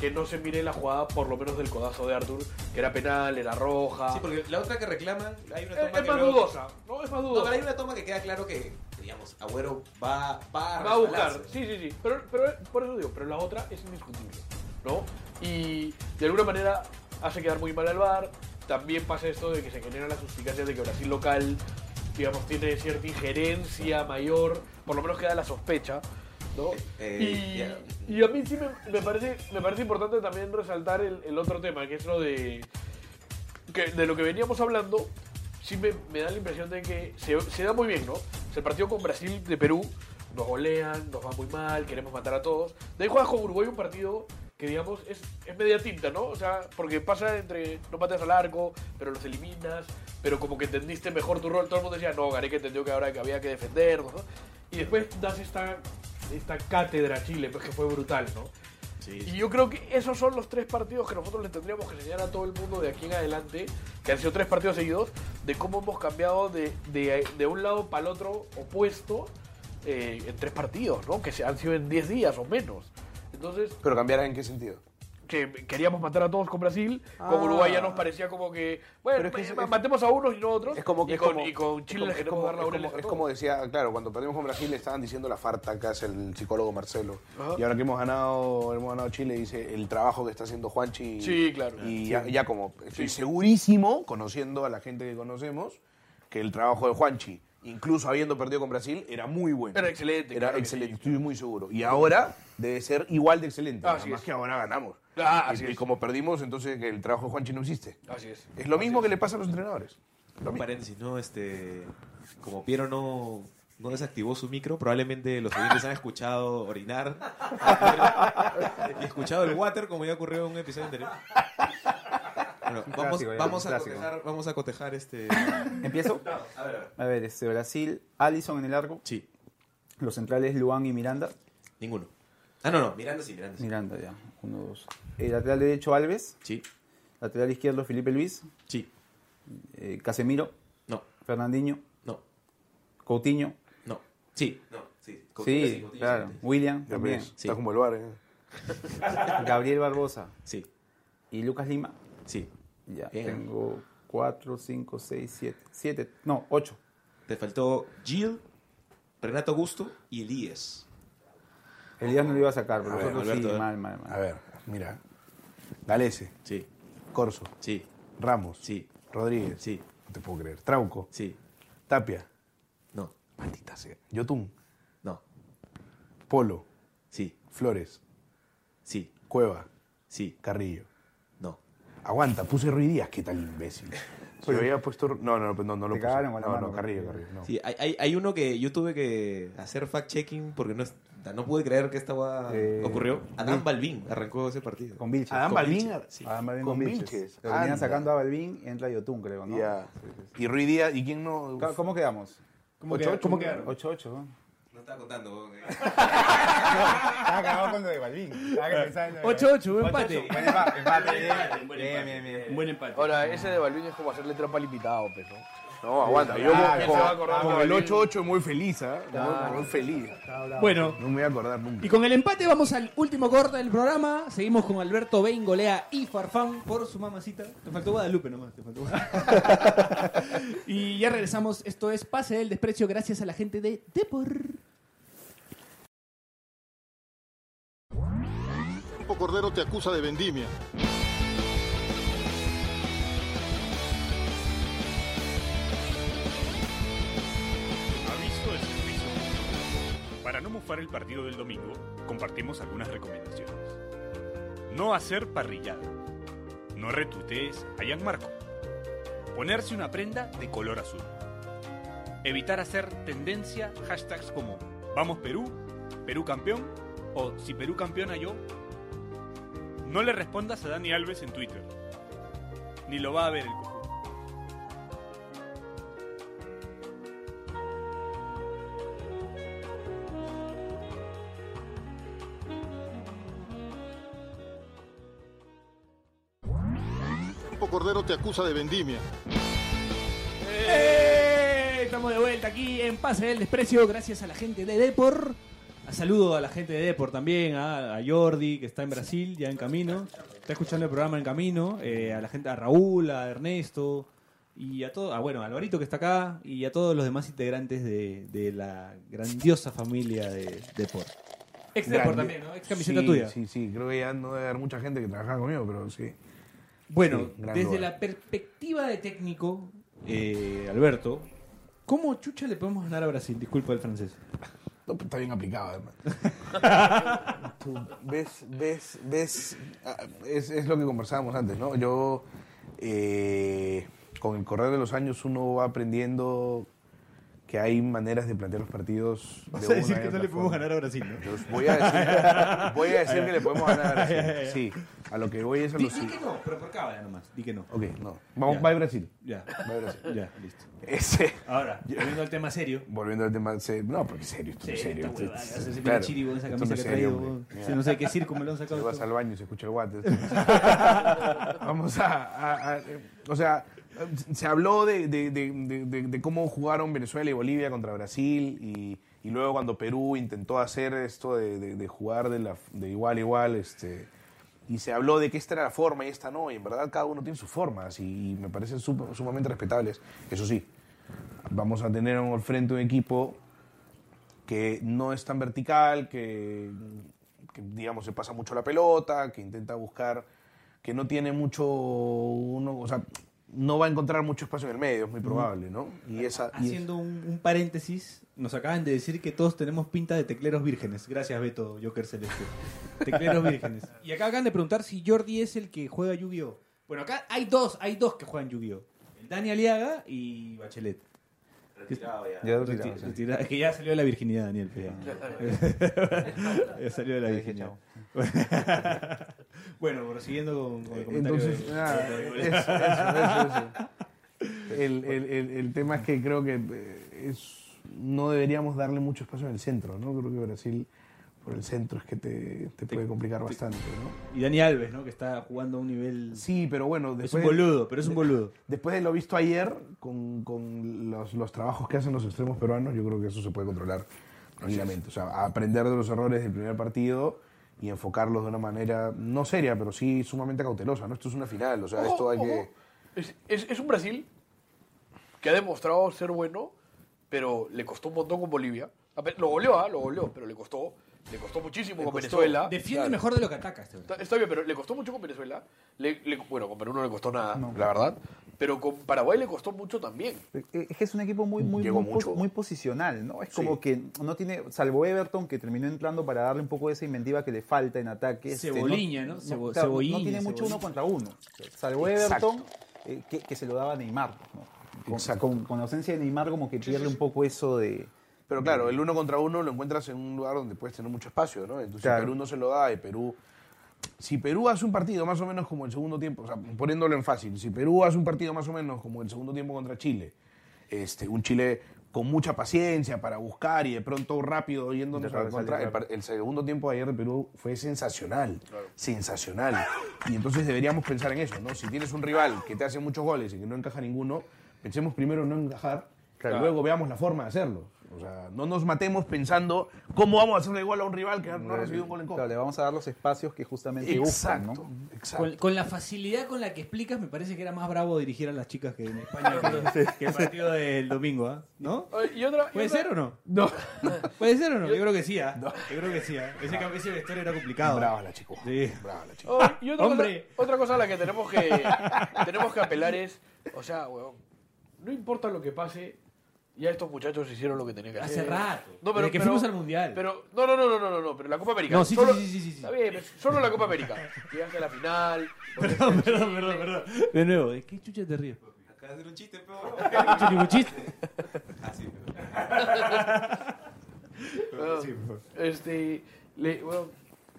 que no se mire la jugada, por lo menos del codazo de Arthur, que era penal, era roja. Sí, porque la otra que reclaman, hay una Es, toma es que más luego- dudosa, ¿no? Es más No, dudosa. pero hay una toma que queda claro que, digamos, Agüero va, va a, Va a buscar, sí, sí, sí. Pero, pero por eso digo, pero la otra es indiscutible, ¿no? Y de alguna manera hace quedar muy mal al VAR. También pasa esto de que se generan las suspicacias de que Brasil local, digamos, tiene cierta injerencia mayor, por lo menos queda la sospecha, ¿no? Eh, y, a mí sí me, me parece, me parece importante también resaltar el, el otro tema, que es lo de, que de lo que veníamos hablando, sí me, me da la impresión de que se, se da muy bien, ¿no? O sea, el partido con Brasil de Perú, nos golean, nos va muy mal, queremos matar a todos. De ahí juegas con Uruguay un partido que, digamos, es, es media tinta, ¿no? O sea, porque pasa entre no pateas al arco, pero los eliminas, pero como que entendiste mejor tu rol. Todo el mundo decía, no, Gareca entendió que ahora que había que defendernos, ¿no? Y después das esta, esta cátedra a Chile, pues que fue brutal, ¿no? Y yo creo que esos son los tres partidos que nosotros le tendríamos que enseñar a todo el mundo de aquí en adelante, que han sido tres partidos seguidos, de cómo hemos cambiado de, de, de un lado para el otro opuesto eh, en tres partidos, ¿no? Que se han sido en 10 días o menos. Entonces, Pero cambiará en qué sentido. Que queríamos matar a todos con Brasil, Ah. con Uruguay ya nos parecía como que, bueno, es que es- ma- matemos a unos y no a otros, Es como que y, es con, como- y con es Chile como- les es queremos como- dar es laureles como- a Es todos. como decía, claro, cuando perdimos con Brasil le estaban diciendo la farta que hace el psicólogo Marcelo. Ajá. Y ahora que hemos ganado, hemos ganado Chile, dice el trabajo que está haciendo Juanchi. Sí, claro. Y Sí. ya, ya como estoy Sí. segurísimo, conociendo a la gente que conocemos, que el trabajo de Juanchi, incluso habiendo perdido con Brasil, era muy bueno. Era excelente, Era claro excelente, estoy muy seguro. Y ahora debe ser igual de excelente. Así nada más es. que ahora ganamos. Ah, y, así y es. como perdimos, entonces que el trabajo de Juanchi no existe. Así es. Es lo mismo que le pasa a los entrenadores. Lo Un paréntesis, ¿no? Este, como Piero no, no desactivó su micro, probablemente los oyentes han escuchado orinar y escuchado el water como ya ocurrió en un episodio anterior. Bueno, vamos, clásico, vamos, a cotejar, vamos a cotejar este... ¿Empiezo? A ver, a ver. A ver, este, Brasil, Allison en el arco. Sí, Los centrales, Luan y Miranda. ninguno. Ah, no, no, Miranda sí, Miranda sí. Miranda, ya. Uno, dos. El lateral derecho, Alves. Sí, Lateral izquierdo, Felipe Luis. sí, Eh, Casemiro. no, Fernandinho. no, Coutinho. no, sí, no, sí. Coutinho Sí, Coutinho claro. sí. William también. Sí. Está como el bar, ¿eh? Gabriel Barbosa. Sí, Y Lucas Lima. sí. Ya, Bien. tengo 4, 5, 6, 7. 7, no, 8. Te faltó Gil, Renato Augusto y Elías. Elías no lo iba a sacar, pero A los ver, sí, Alberto, a ver. mal, mal, mal. A ver, mira. Galese, Sí, Corso, sí, Ramos, sí, Rodríguez. sí, No te puedo creer. Trauco, sí. Tapia, No, maldita sea. Yotun, no, Polo, sí, Flores, sí, Cueva, sí, Carrillo. no. Aguanta, puse Ruiz Díaz, qué tal imbécil. Lo había puesto. No, no, no, no, no lo puse. cagaron con la No, mano, no, Carrillo, Carrillo. No. Sí, hay, hay, hay uno que yo tuve que hacer fact-checking porque no, es- no pude creer que esta hueá Eh, ocurrió. Adán Balvin arrancó ese partido. Con Vilches. Adán Balvin. Vilches, sí. Adán Balvin con con Vilches. Vilches. Lo venían sacando a Balvin y entra Yotun, creo, ¿no? Ya. Y Ruiz Díaz, ¿y quién no? ¿Cómo- ¿Cómo quedamos? ¿Cómo, Ocho, queda- ocho, cómo ¿cómo quedaron? 8-8, ¿no? estaba contando. Estaba cagado con lo de Balvin. Estaba pensando en lo de- 8-8, buen empate. Buen empate, bien. Buen Bien, empate. bien, bien. Un buen empate. Ahora, ese de Balvin es como hacerle trampa al invitado, pues, ¿no? Aguanta. Sí, Yo ah, con- el Balvin. 8-8 muy feliz, ¿ah? Claro. Muy feliz. Bueno, No me voy a acordar nunca. y con el empate vamos al último corte del programa. Seguimos con Alberto Bain, Golea y Farfán por su mamacita. Te faltó Guadalupe nomás. Te faltó Guadalupe. y ya regresamos. Esto es Pase del Desprecio gracias a la gente de Depor. Cordero te acusa de vendimia. Para no mufar el partido del domingo, compartimos algunas recomendaciones. No hacer parrillada. No retuitees a Gianmarco. Ponerse una prenda de color azul. Evitar hacer tendencia hashtags como Vamos Perú, Perú campeón o Si Perú campeona yo. No le respondas a Dani Alves en Twitter. Ni lo va a ver el te acusa de vendimia. ¡Eh! Estamos de vuelta aquí en Pase del Desprecio gracias a la gente de Depor. A saludo a la gente de Depor también, a, a Jordi que está en Brasil ya en camino. Está escuchando el programa en camino. eh, a la gente, a Raúl, a Ernesto y a todo, a, bueno, a Alvarito que está acá y a todos los demás integrantes de, de la grandiosa familia de Depor. Ex Depor también, ¿no? Ex camiseta Sí, tuya. Sí, sí, creo que ya no debe haber mucha gente que trabaja conmigo, pero sí. Bueno, Sí, desde lugar. la perspectiva de técnico, eh, Alberto, ¿cómo chucha le podemos ganar a Brasil? Disculpa el francés. No, pero está bien aplicado, además. Tú ves, ves, ves. ah, Es, es lo que conversábamos antes, ¿no? Yo, eh, con el correr de los años, uno va aprendiendo que hay maneras de plantear los partidos. de Vas a una decir que no le podemos forma. ganar a Brasil, ¿no? Entonces, voy a decir, voy a decir que le podemos ganar a Brasil. Sí, a lo que voy es a Di, lo di siguiente. que no, pero por cábala nomás. Di que no. Ok, no. Vamos, Ya. va a Brasil. Ya. Va a Brasil. Ya, listo. Ese. Ahora, volviendo al tema serio. Volviendo al tema se- No, porque serio, esto no es Serio, serio. Esto- hace ese claro, chiri con esa camisa no que serio. Sí, no sé qué circo me lo han sacado Si vas al baño y se escucha el guate. Vamos a, a- a- O sea, se habló de, de- de- cómo jugaron Venezuela y Bolivia contra Brasil y, y luego cuando Perú intentó hacer esto de, jugar de, la, de igual a igual, este, y se habló de que esta era la forma y esta no, y en verdad cada uno tiene sus formas y, me parecen sumamente respetables. Eso sí, vamos a tener al frente un equipo que no es tan vertical, que, que, digamos se pasa mucho la pelota, que intenta buscar, que no tiene mucho, uno, o sea, no va a encontrar mucho espacio en el medio, es muy probable, ¿no? Y esa, y Haciendo un, un paréntesis, nos acaban de decir que todos tenemos pinta de tecleros vírgenes. Gracias, Beto, Joker Celeste. tecleros vírgenes. Y acá acaban de preguntar si Jordi es el que juega Yu-Gi-Oh! Bueno, acá hay dos, hay dos que juegan Yu-Gi-Oh! El Dani Aliaga y Bachelet. Retirado ya. Ya Reti- retirado, sí. retirado. Es que ya salió de la virginidad, Daniel. ya. ya salió de la virginidad. bueno, prosiguiendo con, con el comentario. Entonces, de- nada, de- eso, eso, eso, eso. El, el- el- el tema es que creo que eh, es, no deberíamos darle mucho espacio en el centro, ¿no? Creo que Brasil por el centro es que te, te puede complicar bastante, ¿no? Y Dani Alves, ¿no? Que está jugando a un nivel... Sí, pero bueno, es después... un boludo, pero es un boludo. Después de lo visto ayer, con, con los, los trabajos que hacen los extremos peruanos, yo creo que eso se puede controlar tranquilamente. O sea, aprender de los errores del primer partido y enfocarlos de una manera no seria, pero sí sumamente cautelosa. ¿no? Esto es una final, o sea, Ojo, esto hay ojo. que... Es, es- es un Brasil que ha demostrado ser bueno, pero le costó un montón con Bolivia. Lo goleó, ¿ah? lo goleó, pero le costó, le costó muchísimo Le con costó. Venezuela. Defiende Claro. mejor de lo que ataca este Está, está bien, pero le costó mucho con Venezuela. Le- le- bueno, con Perú no le costó nada, la verdad. Pero con Paraguay le costó mucho también. Eh, Es que es un equipo muy, muy, muy, mucho. pos- muy posicional, ¿no? Es Sí. como que no tiene, salvo Everton, que terminó entrando para darle un poco de esa inventiva que le falta en ataque. este, Cebolinha, ¿no? Cebo- claro, no tiene mucho uno contra uno. Salvo Exacto. Everton, eh, que, que se lo daba a Neymar. ¿no? Con, Exacto. con- con la ausencia de Neymar como que pierde un poco eso de... Pero claro, el uno contra uno lo encuentras en un lugar donde puedes tener mucho espacio, ¿no? Entonces Claro. Perú no se lo da y Perú... Si Perú hace un partido más o menos como el segundo tiempo, o sea, poniéndolo en fácil, si Perú hace un partido más o menos como el segundo tiempo contra Chile, este, un Chile con mucha paciencia para buscar y de pronto rápido yéndonos a contra. El, el segundo tiempo de ayer de Perú fue sensacional, sensacional. Y entonces deberíamos pensar en eso, ¿no? Si tienes un rival que te hace muchos goles y que no encaja ninguno, pensemos primero en no encajar y luego veamos la forma de hacerlo. O sea, no nos matemos pensando cómo vamos a hacerle igual a un rival que no ha recibido un gol en. Claro, le vamos a dar los espacios que justamente buscan, Exacto, ¿no? exacto. Con, con la facilidad con la que explicas, me parece que era más bravo dirigir a las chicas que en España que, que el partido del domingo, ¿ah? ¿no? Y otra, y ¿Puede otra- ser o no? No. ¿Puede ser o no? Yo creo que sí, ¿ah? Yo creo que sí, ¿ah? Ese, cam- ese vestuario era complicado. Brava la chico. Sí. Brava la chico. Oh, y otra Hombre. Cosa, otra cosa a la que tenemos que, tenemos que apelar es, o sea, weón, no importa lo que pase, ya estos muchachos hicieron lo que tenían que Hace hacer. rato. No, pero, Desde que pero- fuimos al Mundial. Pero, no, no, no, no, no, no, no, pero la Copa América. No, sí, solo, sí, sí, sí, sí, sí. Está bien, pero solo la Copa América. Llegaste a la final. Perdón, perdón, perdón, perdón. De nuevo, ¿de qué chucha te ríes? Acá hacer un chiste, pero. No he hecho ningún chiste. Así, Weón, este, le- weón,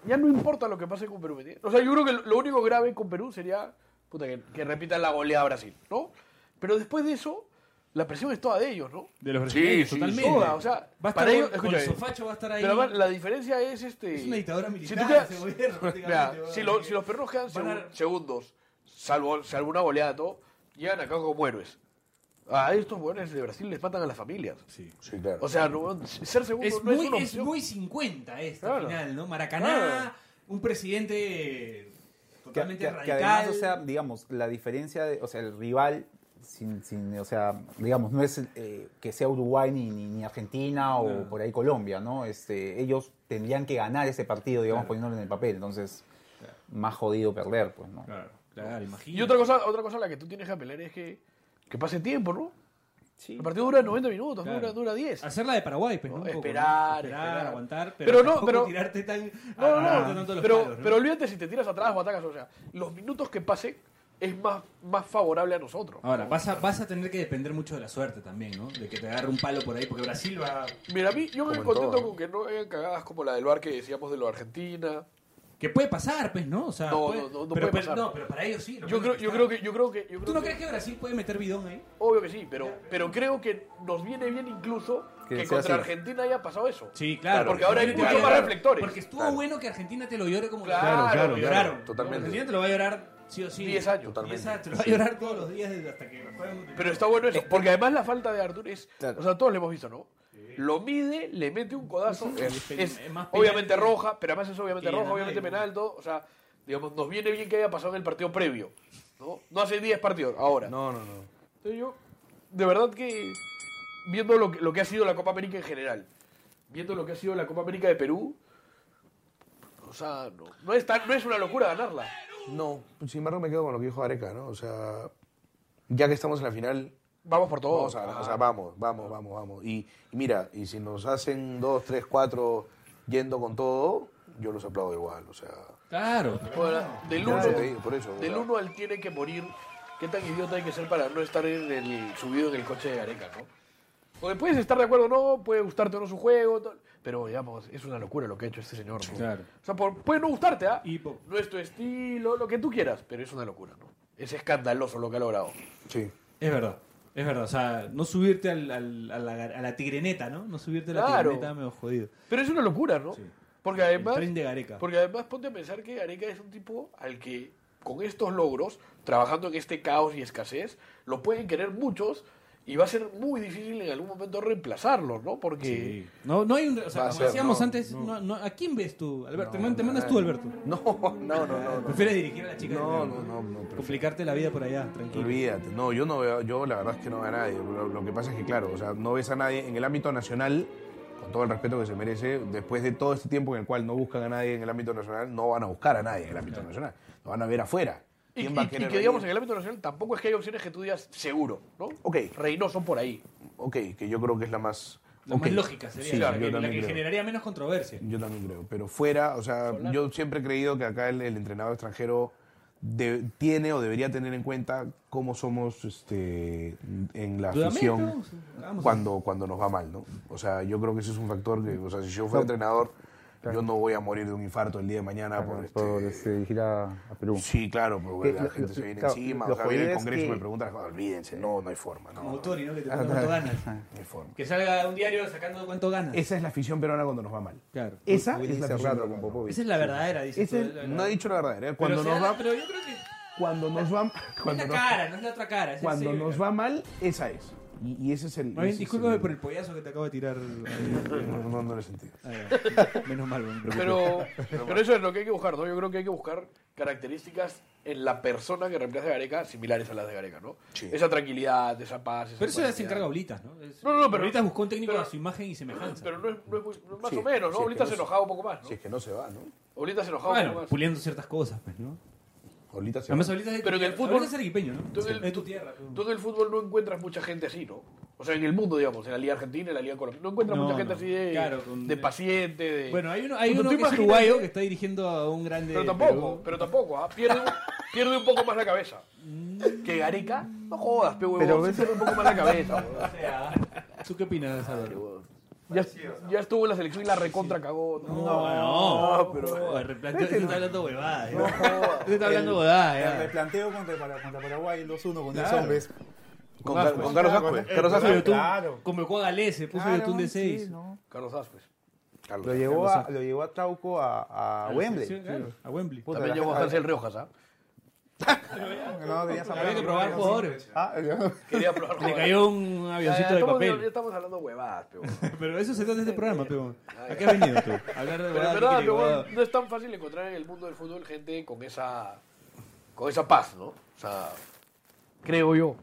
ya no importa lo que pase con Perú. ¿me entiendes? O sea, yo creo que lo- lo único grave con Perú sería puta, que, que repitan la goleada a Brasil, ¿no? Pero después de eso, la presión es toda de ellos, ¿no? De los Sí, brasileños, sí, totalmente. toda, o sea, va a estar para ellos, con- Sofacho va a estar ahí. Pero además, la diferencia es este. Es una dictadura si militar tú quedas- ese gobierno, Mira, si, lo- si los perros quedan a- segundos, salvo, salvo una goleada, todo, llegan acá como héroes. A estos buenos de Brasil les matan a las familias. Sí. Sí, claro. O sea, no- ser segundo Es no es muy, una es muy 50 esta Claro. final, ¿no? Maracaná, Claro. un presidente totalmente que- que radical. además, o sea, digamos, la diferencia, de, o sea, el rival, sin, sin, o sea, digamos, no es eh, que sea Uruguay ni, ni, ni Argentina o No. por ahí Colombia, ¿no? Este, ellos tendrían que ganar ese partido, digamos, Claro. poniéndolo en el papel, entonces, más jodido perder, pues, ¿no? Claro, claro, imagínate. Y otra cosa, otra cosa a la que tú tienes que apelar es que, que pase tiempo, ¿no? El partido dura 90 minutos, Claro. dura, dura 10. Hacer la de Paraguay, pues, ¿no? No, Un poco, esperar, ¿no? esperar. aguantar, Pero pero, no, pero- tirarte tan... No, no, agarrarte no. tanto los Pero, palos, ¿no? pero olvídate si te tiras atrás o atacas. O sea, los minutos que pase es más, más favorable a nosotros. Ahora, vas a, vas a tener que depender mucho de la suerte también, ¿no? De que te agarre un palo por ahí, porque Brasil va... Mira, a mí yo me Como en contento todo, ¿no? con que no hayan cagadas como la del bar que decíamos de lo de Argentina. Que puede pasar, pues, ¿no? O sea, No, puede- no, no, no pero, puede pero- pasar. no, pero para ellos sí. Yo creo, yo creo que, yo creo que, yo creo ¿Tú no que- crees que Brasil puede meter bidón ahí? obvio que sí, pero, pero creo que nos viene bien incluso Que contra así. Argentina haya pasado eso. Sí, claro. Porque ahora hay Argentina te mucho va a más reflectores. Porque estuvo Claro. bueno que Argentina te lo llore como Claro, lo claro, lloraron. totalmente. Argentina te lo va a llorar sí o sí. 10 años. Totalmente. 10 años, te lo va a llorar todos los días desde hasta que. Pero está bueno eso, porque además la falta de Artur es, Claro. o sea, todos lo hemos visto, ¿no? Lo mide, le mete un codazo, Sí, es, es es es más penal obviamente que- roja, pero además es obviamente roja, obviamente penal, todo, o sea, digamos, nos viene bien que haya pasado en el partido previo, ¿no? No hace 10 partidos, ahora. No, no, no. Entonces yo, de verdad que, viendo lo que, lo que ha sido la Copa América en general, viendo lo que ha sido la Copa América de Perú, o sea, no, no es, tan- no es una locura ganarla. No, sin embargo me quedo con lo que dijo Areca, ¿no? O sea, ya que estamos en la final, Vamos por todo. vamos a. O sea, vamos, vamos, vamos, vamos. Y, y mira, y si nos hacen dos, tres, cuatro yendo con todo, yo los aplaudo igual, o sea... Claro. Bueno, del Por 1 eso te digo, por eso, o del sea. uno al tiene que morir, ¿qué tan idiota hay que ser para no estar en el, subido en el coche de Gareca, no? Porque puedes estar de acuerdo o no, puede gustarte o no su juego, pero digamos, es una locura lo que ha hecho este señor, ¿no? Claro. O sea, por- puede no gustarte, ¿ah? Y po- No es tu estilo, lo que tú quieras, pero es una locura, ¿no? Es escandaloso lo que ha logrado. Sí. Es verdad. Es verdad, o sea, no subirte al, al- a, la, a la tigreneta, ¿no? No subirte a la Claro. tigreneta medio jodido. Pero es una locura, ¿no? Sí. Porque El además... tren de Gareca. Porque además ponte a pensar que Gareca es un tipo al que con estos logros, trabajando en este caos y escasez, lo pueden querer muchos y va a ser muy difícil en algún momento reemplazarlo, ¿no? Porque Sí. No, no hay un. O sea, como ser, decíamos no, antes, no, no, ¿a quién ves tú, Alberto? te mandas tú, Alberto. No, no, no, no. Prefieres dirigir a la chica. No, no, no, no, Complicarte la vida por allá, tranquilo. Olvídate, no, yo no veo, yo la verdad es que no veo a nadie. Lo, lo que pasa es que, claro, o sea, no ves a nadie en el ámbito nacional, con todo el respeto que se merece, después de todo este tiempo en el cual no buscan a nadie en el ámbito nacional, no van a buscar a nadie en el ámbito nacional, lo van a ver afuera. Y, ¿Quién va a y- y querer que digamos en el ámbito nacional tampoco es que hay opciones que tú digas seguro, ¿no? Ok, Reynoso por ahí. ok, que yo creo que es la más... La más lógica sería Sí, la, que, la generaría menos controversia. Yo también creo. Pero fuera, o sea, yo siempre he creído que acá el, el entrenador extranjero de- tiene o debería tener en cuenta cómo somos este, en la afición cuando, cuando nos va mal, ¿no? O sea, yo creo que ese es un factor que, o sea, si yo fuera entrenador, Yo no voy a morir de un infarto el día de mañana por este... por este, dirigir a, a Perú. Sí, claro, porque Que la lo- gente lo- se viene claro, encima. O sea, viene el Congreso y que- me preguntan, olvídense, no, no hay forma. No, Como no, Tony, ¿no? Que te Ah, pregunta cuánto ganas. no hay forma. Que salga un diario sacando cuánto ganas. Esa es la afición peruana cuando nos va mal. Claro. Esa Willy es la afición con peruana. Esa es la verdadera, dice. No he dicho la verdadera. Cuando pero, nos va, pero yo creo que cuando nos va, no cuando es la nos, cara, no es la otra cara. es cuando nos va mal, esa es. Y, y ese es el. Más bien, ese es discúlpame el- por el pollazo que te acabo de tirar. No, no, no lo he sentido. Ya. Menos mal, me. Pero, pero eso es lo que hay que buscar, ¿no? Yo creo que hay que buscar características en la persona que reemplace a Gareca similares a las de Gareca, ¿no? Sí. Esa tranquilidad, esa paz. esa Pero eso ya se encarga Oblitas, ¿no? Es- No, no, no, pero- Oblitas buscó un técnico pero- a su imagen y semejanza. Pero no es, no es muy- más Sí, o menos, ¿no? que Oblitas no se enojaba un poco más, ¿no? Si es que no se va, ¿no? Oblitas se enojaba un bueno, poco más. puliendo ciertas cosas, pues, ¿no? Ahorita se va. Es de Pero en el fútbol- es arequipeño, ¿no? Tú en el- Es tu tierra. Tú en el fútbol no encuentras mucha gente así, ¿no? O sea, en el mundo, digamos, en la Liga Argentina, en la Liga Colombiana, no encuentras No, mucha gente no. así de, Claro, con- de paciente, de... Bueno, hay uno, hay uno que es uruguayo que está dirigiendo a un grande. Pero tampoco, Perú. pero tampoco, ¿ah? pierde, un- pierde un poco más la cabeza. Que Gareca, no jodas, pe huevón, Pero sí ves- pierde un poco más la cabeza. huevón. O sea, ¿Tú qué opinas, Álvaro? Ya, ya estuvo en la selección y la recontra cagó. No, No, no, pero... El replanteo este está hablando huevada. No, Este está hablando huevada. El ya. replanteo contra, para- contra Paraguay, el 2-1 con 10 Claro. hombres. Con, Car- con Carlos Ascue. Carlos Puso Ascue. Yotun, claro. Convocó a Galés, se puso Claro, Yotun de sí, 6. ¿no? Carlos Ascuez. Carlos Lo llevó, a, lo llevó a Trauco a, a Wembley. A Wembley. Puta, También llegó a Hansel Riojas, ¿ah? No, tenía Había que probar jugadores. Ah, Quería probar Le cayó un Ya, avioncito ya, de estamos, ya papel. estamos hablando huevadas, pe huevón. Pero eso se trata de este programa, peón. ¿A qué has venido tú? A Hablar de Pero en verdad, huevada. no es tan fácil encontrar en el mundo del fútbol gente con esa, con esa paz, ¿no? O sea, creo yo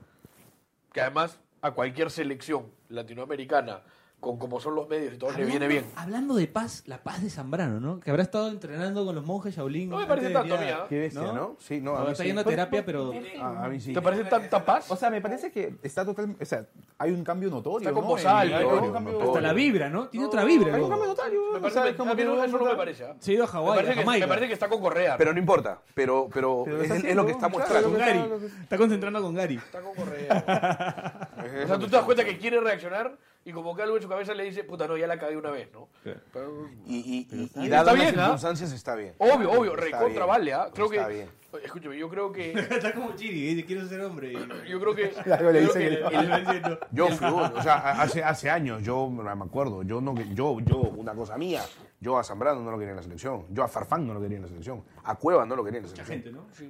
que además a cualquier selección latinoamericana, con como son los medios y todo, le viene bien. Hablando de paz, la paz de Zambrano, ¿no? Que habrá estado entrenando con los monjes Shaolin. No me parece tanto, a- mía. Qué bestia, ¿no? Sí, no, a mí está sí. yendo a terapia, pero. A, a mí sí. ¿Te parece tanta paz? O sea, me parece que está totalmente. O sea, hay un cambio notorio. Está con ¿no? voz alta. Hasta la vibra, ¿no? Tiene otra vibra. Hay un cambio notorio. Me parece, mí no- eso no me parece. ¿ah? Se ha ido a Me Hawái, parece, que, Jamaica. me parece que está con Correa. Pero no importa. Pero, pero, Pero es, lo que está mostrando. Está concentrando con Gary. Está con Correa. o sea, tú te das cuenta que quiere reaccionar y como que algo en su cabeza le dice, puta, no, ya la cagué una vez, ¿no? Pero- Y, y, y, y dadas las bien, ¿ah? circunstancias está bien. obvio, obvio, recontra vale, ¿ah? Creo Está que... bien. Escúchame, yo creo que... Está como Chiri, dice, quiero ser hombre. Yo creo que... Claro, le dice que que- el- va diciendo, Yo fui uno, o sea, hace, hace años, yo me acuerdo, yo, no, yo, yo, una cosa mía, yo a Zambrano no lo quería en la selección, yo a Farfán no lo quería en la selección, a Cueva no lo quería en la Mucha selección. gente,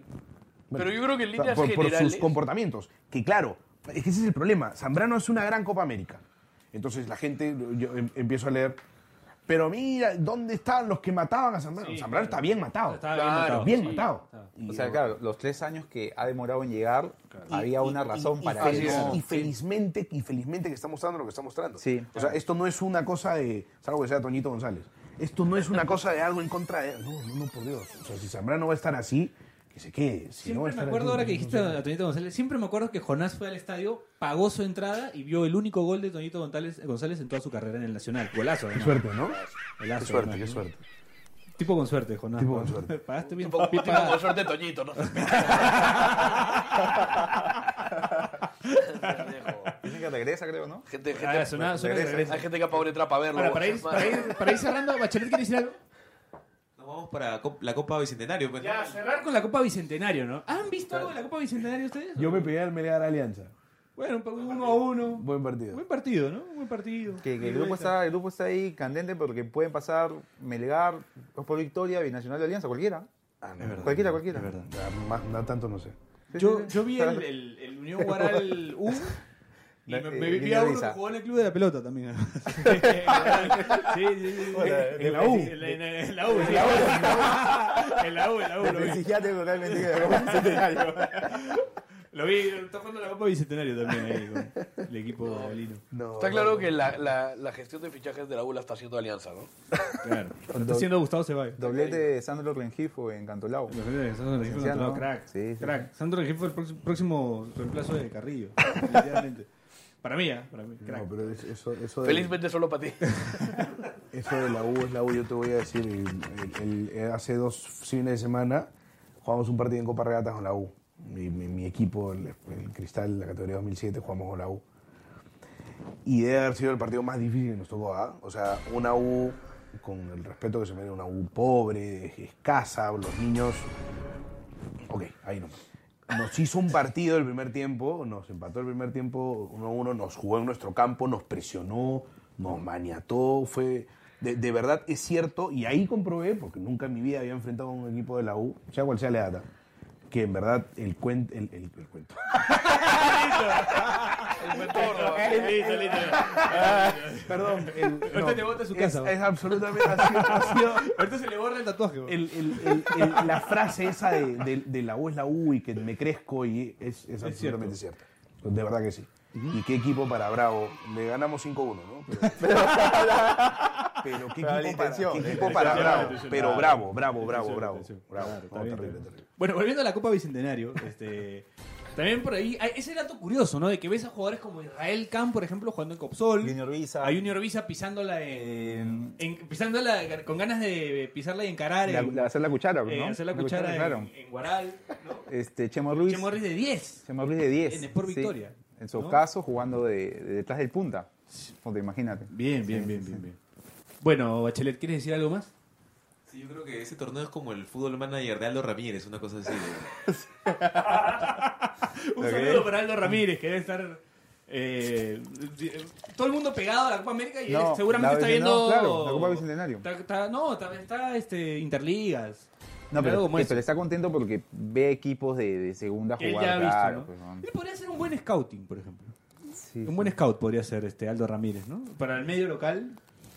¿no? Pero yo creo que en líneas por, por generales... sus comportamientos, que claro, es que ese es el problema, Zambrano es una gran Copa América. Entonces la gente, yo em- empiezo a leer, pero mira, ¿dónde estaban los que mataban a Zambrano? Sí, Zambrano claro. está bien matado. Estaba bien Claro, matado. bien sí. matado. O sea, claro, los tres años que ha demorado en llegar, había una razón y, para eso. y felizmente, y felizmente que está mostrando lo que está mostrando. Sí. O sea, esto no es una cosa de, salvo que sea Toñito González, esto no es una cosa de algo en contra de... No, no, no, por Dios. O sea, si Zambrano va a estar así, que se quede. Si no va Siempre a me acuerdo aquí, ahora que no dijiste a Toñito González, siempre me acuerdo que Jonás fue al estadio, pagó su entrada y vio el único gol de Toñito González, González en toda su carrera en el Nacional. Golazo, Qué suerte, ¿no? Golazo, Qué suerte, qué ¿no? suerte. Tipo con suerte, Jonás. Tipo con suerte. Pagaste bien. Tipo, bien tipo con suerte Toñito, ¿no? Dicen que regresa, creo, ¿no? gente, gente, Ah, suena- suena que hay regresa. gente que ha pagado una entrada para verlo. Ahora, para ir, para, ir, para ir cerrando, Bachelet quiere decir algo. Vamos para la Copa Bicentenario. pues, ¿no? Ya, cerrar con la Copa Bicentenario, ¿no? ¿Han visto algo de la Copa Bicentenario ustedes? Yo me pegué al Melgar Alianza. Bueno, un uno a uno. Buen partido. Buen partido, ¿no? Buen partido. Que, que el, grupo está, el grupo está ahí candente porque pueden pasar Melgar, por Victoria, Binacional de Alianza, cualquiera. Ah, no, Cualquiera, cualquiera. Ya, más, no, tanto no sé. Yo, yo vi el, el, el Unión Guaral U y me, me vi Niña a uno que jugó en el club de la pelota también. sí, sí, sí. En la U. En la, en en U. En la U. En la U, en la U. Lo totalmente que la Copa Bicentenario. Lo vi. Está jugando la Copa Bicentenario también ahí con el equipo galino. No, Está claro que la, la, la gestión de fichajes de la U la está haciendo Alianza, ¿no? Claro. Está haciendo Gustavo Ceballos. Doblete de Sandro Rengifo en Cantolao. Sandro Rengifo Esencial, controlado, ¿no? crack. Sí, sí, crack. Sandro Rengifo fue el próximo- próximo reemplazo de Carrillo. Definitivamente. Para mí, ¿eh? Para mí. Crack. No, pero es- eso, eso, de, Felizmente solo para ti. eso de la U es la U, yo te voy a decir. el- el- el- hace dos fines de semana jugamos un partido en Copa Regatas con la U. Mi, mi- mi equipo, el, el Cristal, la categoría 2007, jugamos con la U. Y debe haber sido el partido más difícil que nos tocó, ¿ah? O sea, una U con el respeto que se merece una U pobre, escasa, los niños... Ok, ahí no. Nos hizo un partido el primer tiempo, nos empató el primer tiempo 1-1, nos jugó en nuestro campo, nos presionó, nos maniató, fue... De, de verdad es cierto, y ahí comprobé, porque nunca en mi vida había enfrentado a un equipo de la U, sea cual sea la edad, que en verdad el, cuen- el, el- el cuento. Listo, listo. Perdón, el, Ahorita te bota su es- casa. Es, absolutamente ha sido, ha sido- Ahorita se le borra el tatuaje. bro. el- el- el- el- la frase esa de, de- de la U es la U y que me crezco y es, es absolutamente cierto. De verdad que sí. Y qué equipo para Bravo. Le ganamos 5-1, ¿no? Pero, pero qué Pero equipo para, qué equipo la Bravo. Pero bravo, bravo, bravo, bravo. bravo. Claro, está No, bien, terrible, terrible. Bueno, volviendo a la Copa Bicentenario, este, también por ahí, hay ese dato curioso, ¿no? De que ves a jugadores como Israel Khan, por ejemplo, jugando en Copsol. Junior Visa. A Junior Visa pisándola en, en- pisándola con ganas de pisarla y encarar. La- en- la- hacer la cuchara, eh, ¿no? hacer la La cuchara, cuchara, claro. en, en Guaral. Este, Chemo Ruiz. Chemo Ruiz de 10. Chemo Ruiz de 10. En Sport sí. Victoria, En su ¿no? caso, jugando de, de detrás del punta. Ponte, imagínate. Bien, bien, bien, bien, bien. Bueno, Bachelet, ¿quieres decir algo más? Sí, yo creo que ese torneo es como el fútbol manager de Aldo Ramírez, una cosa así. de- Un saludo para Aldo Ramírez, que debe estar. eh, todo el mundo pegado a la Copa América y No, él seguramente está Bicen- no, viendo. claro, la Copa Bicentenario. Está, está- no, está, está, este, Interligas. No, pero, pero está contento porque ve equipos de, de segunda ya ha visto, claro, ¿no? pues. Él podría ser un buen scouting, por ejemplo. Sí, un buen scout podría ser este Aldo Ramírez, ¿no? Para el medio local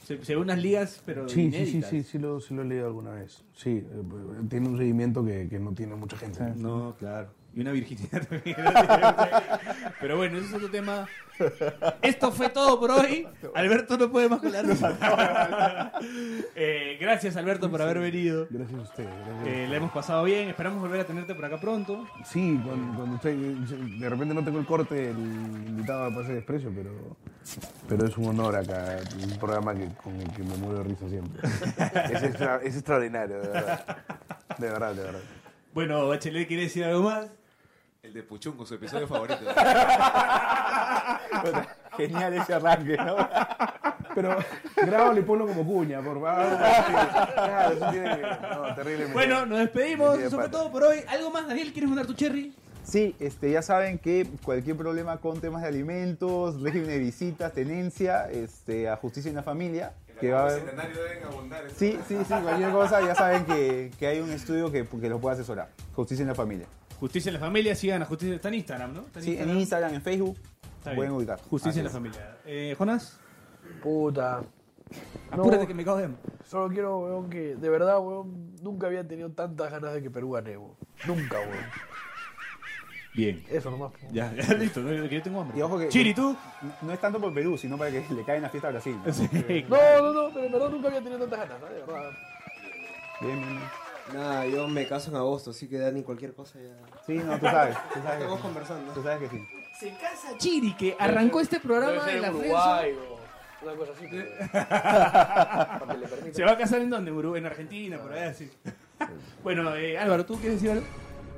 se, se ve unas ligas, pero Sí, sí, sí, sí, sí lo, sí lo he leído alguna vez. Sí, eh, tiene un seguimiento que, que no tiene mucha gente. No, claro. Y una virginidad también. Pero bueno, ese es otro tema. Esto fue todo por hoy. Alberto no puede más. Eh, gracias, Alberto, por haber venido. Gracias a ustedes. gracias a Eh, la hemos pasado bien. Esperamos volver a tenerte por acá pronto. Sí, cuando, cuando usted, de repente no tengo el corte del invitado a Pase Desprecio, pero, pero es un honor acá, un programa que, con el que me muero de risa siempre. Es, extra- es extraordinario, de verdad. De verdad, de verdad. Bueno, Bachelet, ¿quiere decir algo más? El de Puchungo, su episodio favorito. Genial ese arranque, ¿no? Pero grábalo y ponlo como cuña, por favor. Claro, eso tiene que... No, terrible. Bueno, nos despedimos. Eso fue todo por hoy. ¿Algo más, Daniel? ¿Quieres mandar tu cherry? Sí, este, ya saben que cualquier problema con temas de alimentos, régimen de visitas, tenencia, este, a Justicia en la Familia, que va a haber... deben abundar. Sí, sí, sí, cualquier cosa, ya saben que, que hay un estudio que, que los puede asesorar. Justicia en la Familia. Justicia en la familia, sigan a Justicia. Está en Instagram, ¿no? Está Sí, en Instagram, en Facebook, Está pueden bien. ubicar. Justicia en la es. familia. Eh, Jonas, Puta. apúrate No. que me hambre. Solo quiero, weón, que de verdad, weón, nunca había tenido tantas ganas de que Perú gane, weón. Nunca, weón. Bien. Eso nomás. Ya, ya listo, no, que yo tengo hambre. Y ojo que- Chiri, ¿tú? No es tanto por Perú, sino para que le caigan la fiesta a Brasil. ¿no? Sí. No, no, no, pero en verdad nunca había tenido tantas ganas, ¿no? De verdad. Bien, bien, bien. Nada, yo me caso en agosto, así que Dani, cualquier cosa ya. Sí, no, tú sabes. Tú sabes que Estamos sí. conversando. Tú sabes que sí. Se casa Chiri, que arrancó este programa de en la Uruguay, o una cosa así. pero- que le. ¿Se va a casar en dónde? Uruguay, en Argentina, por allá, sí. bueno, eh, Álvaro, ¿tú quieres decir algo?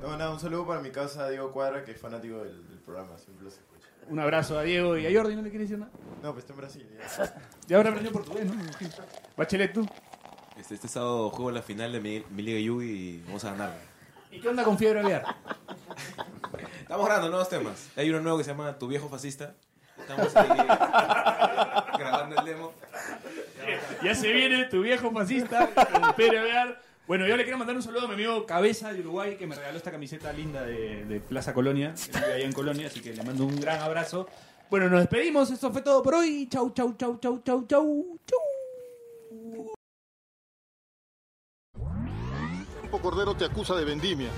No, nada, un saludo para mi casa, Diego Cuadra, que es fanático del, del programa, siempre los escucha. Un abrazo a Diego y a Jordi, ¿no le quieres decir nada? No, pues está en Brasil. ya. Ya habrá aprendido portugués, ¿no? Bachelet, ¿tú? Este, este sábado juego la final de mi, mi Liga Yu y vamos a ganar. ¿Y qué onda con Fiebre Aviar? Estamos grabando nuevos temas. Hay uno nuevo que se llama Tu viejo fascista. Estamos ahí grabando el demo. Ya se viene tu viejo fascista con Fiebre Aviar. Bueno, yo le quiero mandar un saludo a mi amigo Cabeza de Uruguay que me regaló esta camiseta linda de, de Plaza Colonia, que vive allá en Colonia, así que le mando un gran abrazo. Bueno, nos despedimos, esto fue todo por hoy. Chau, chau, chau, chau, chau, chau, chau. Cordero te acusa de vendimia.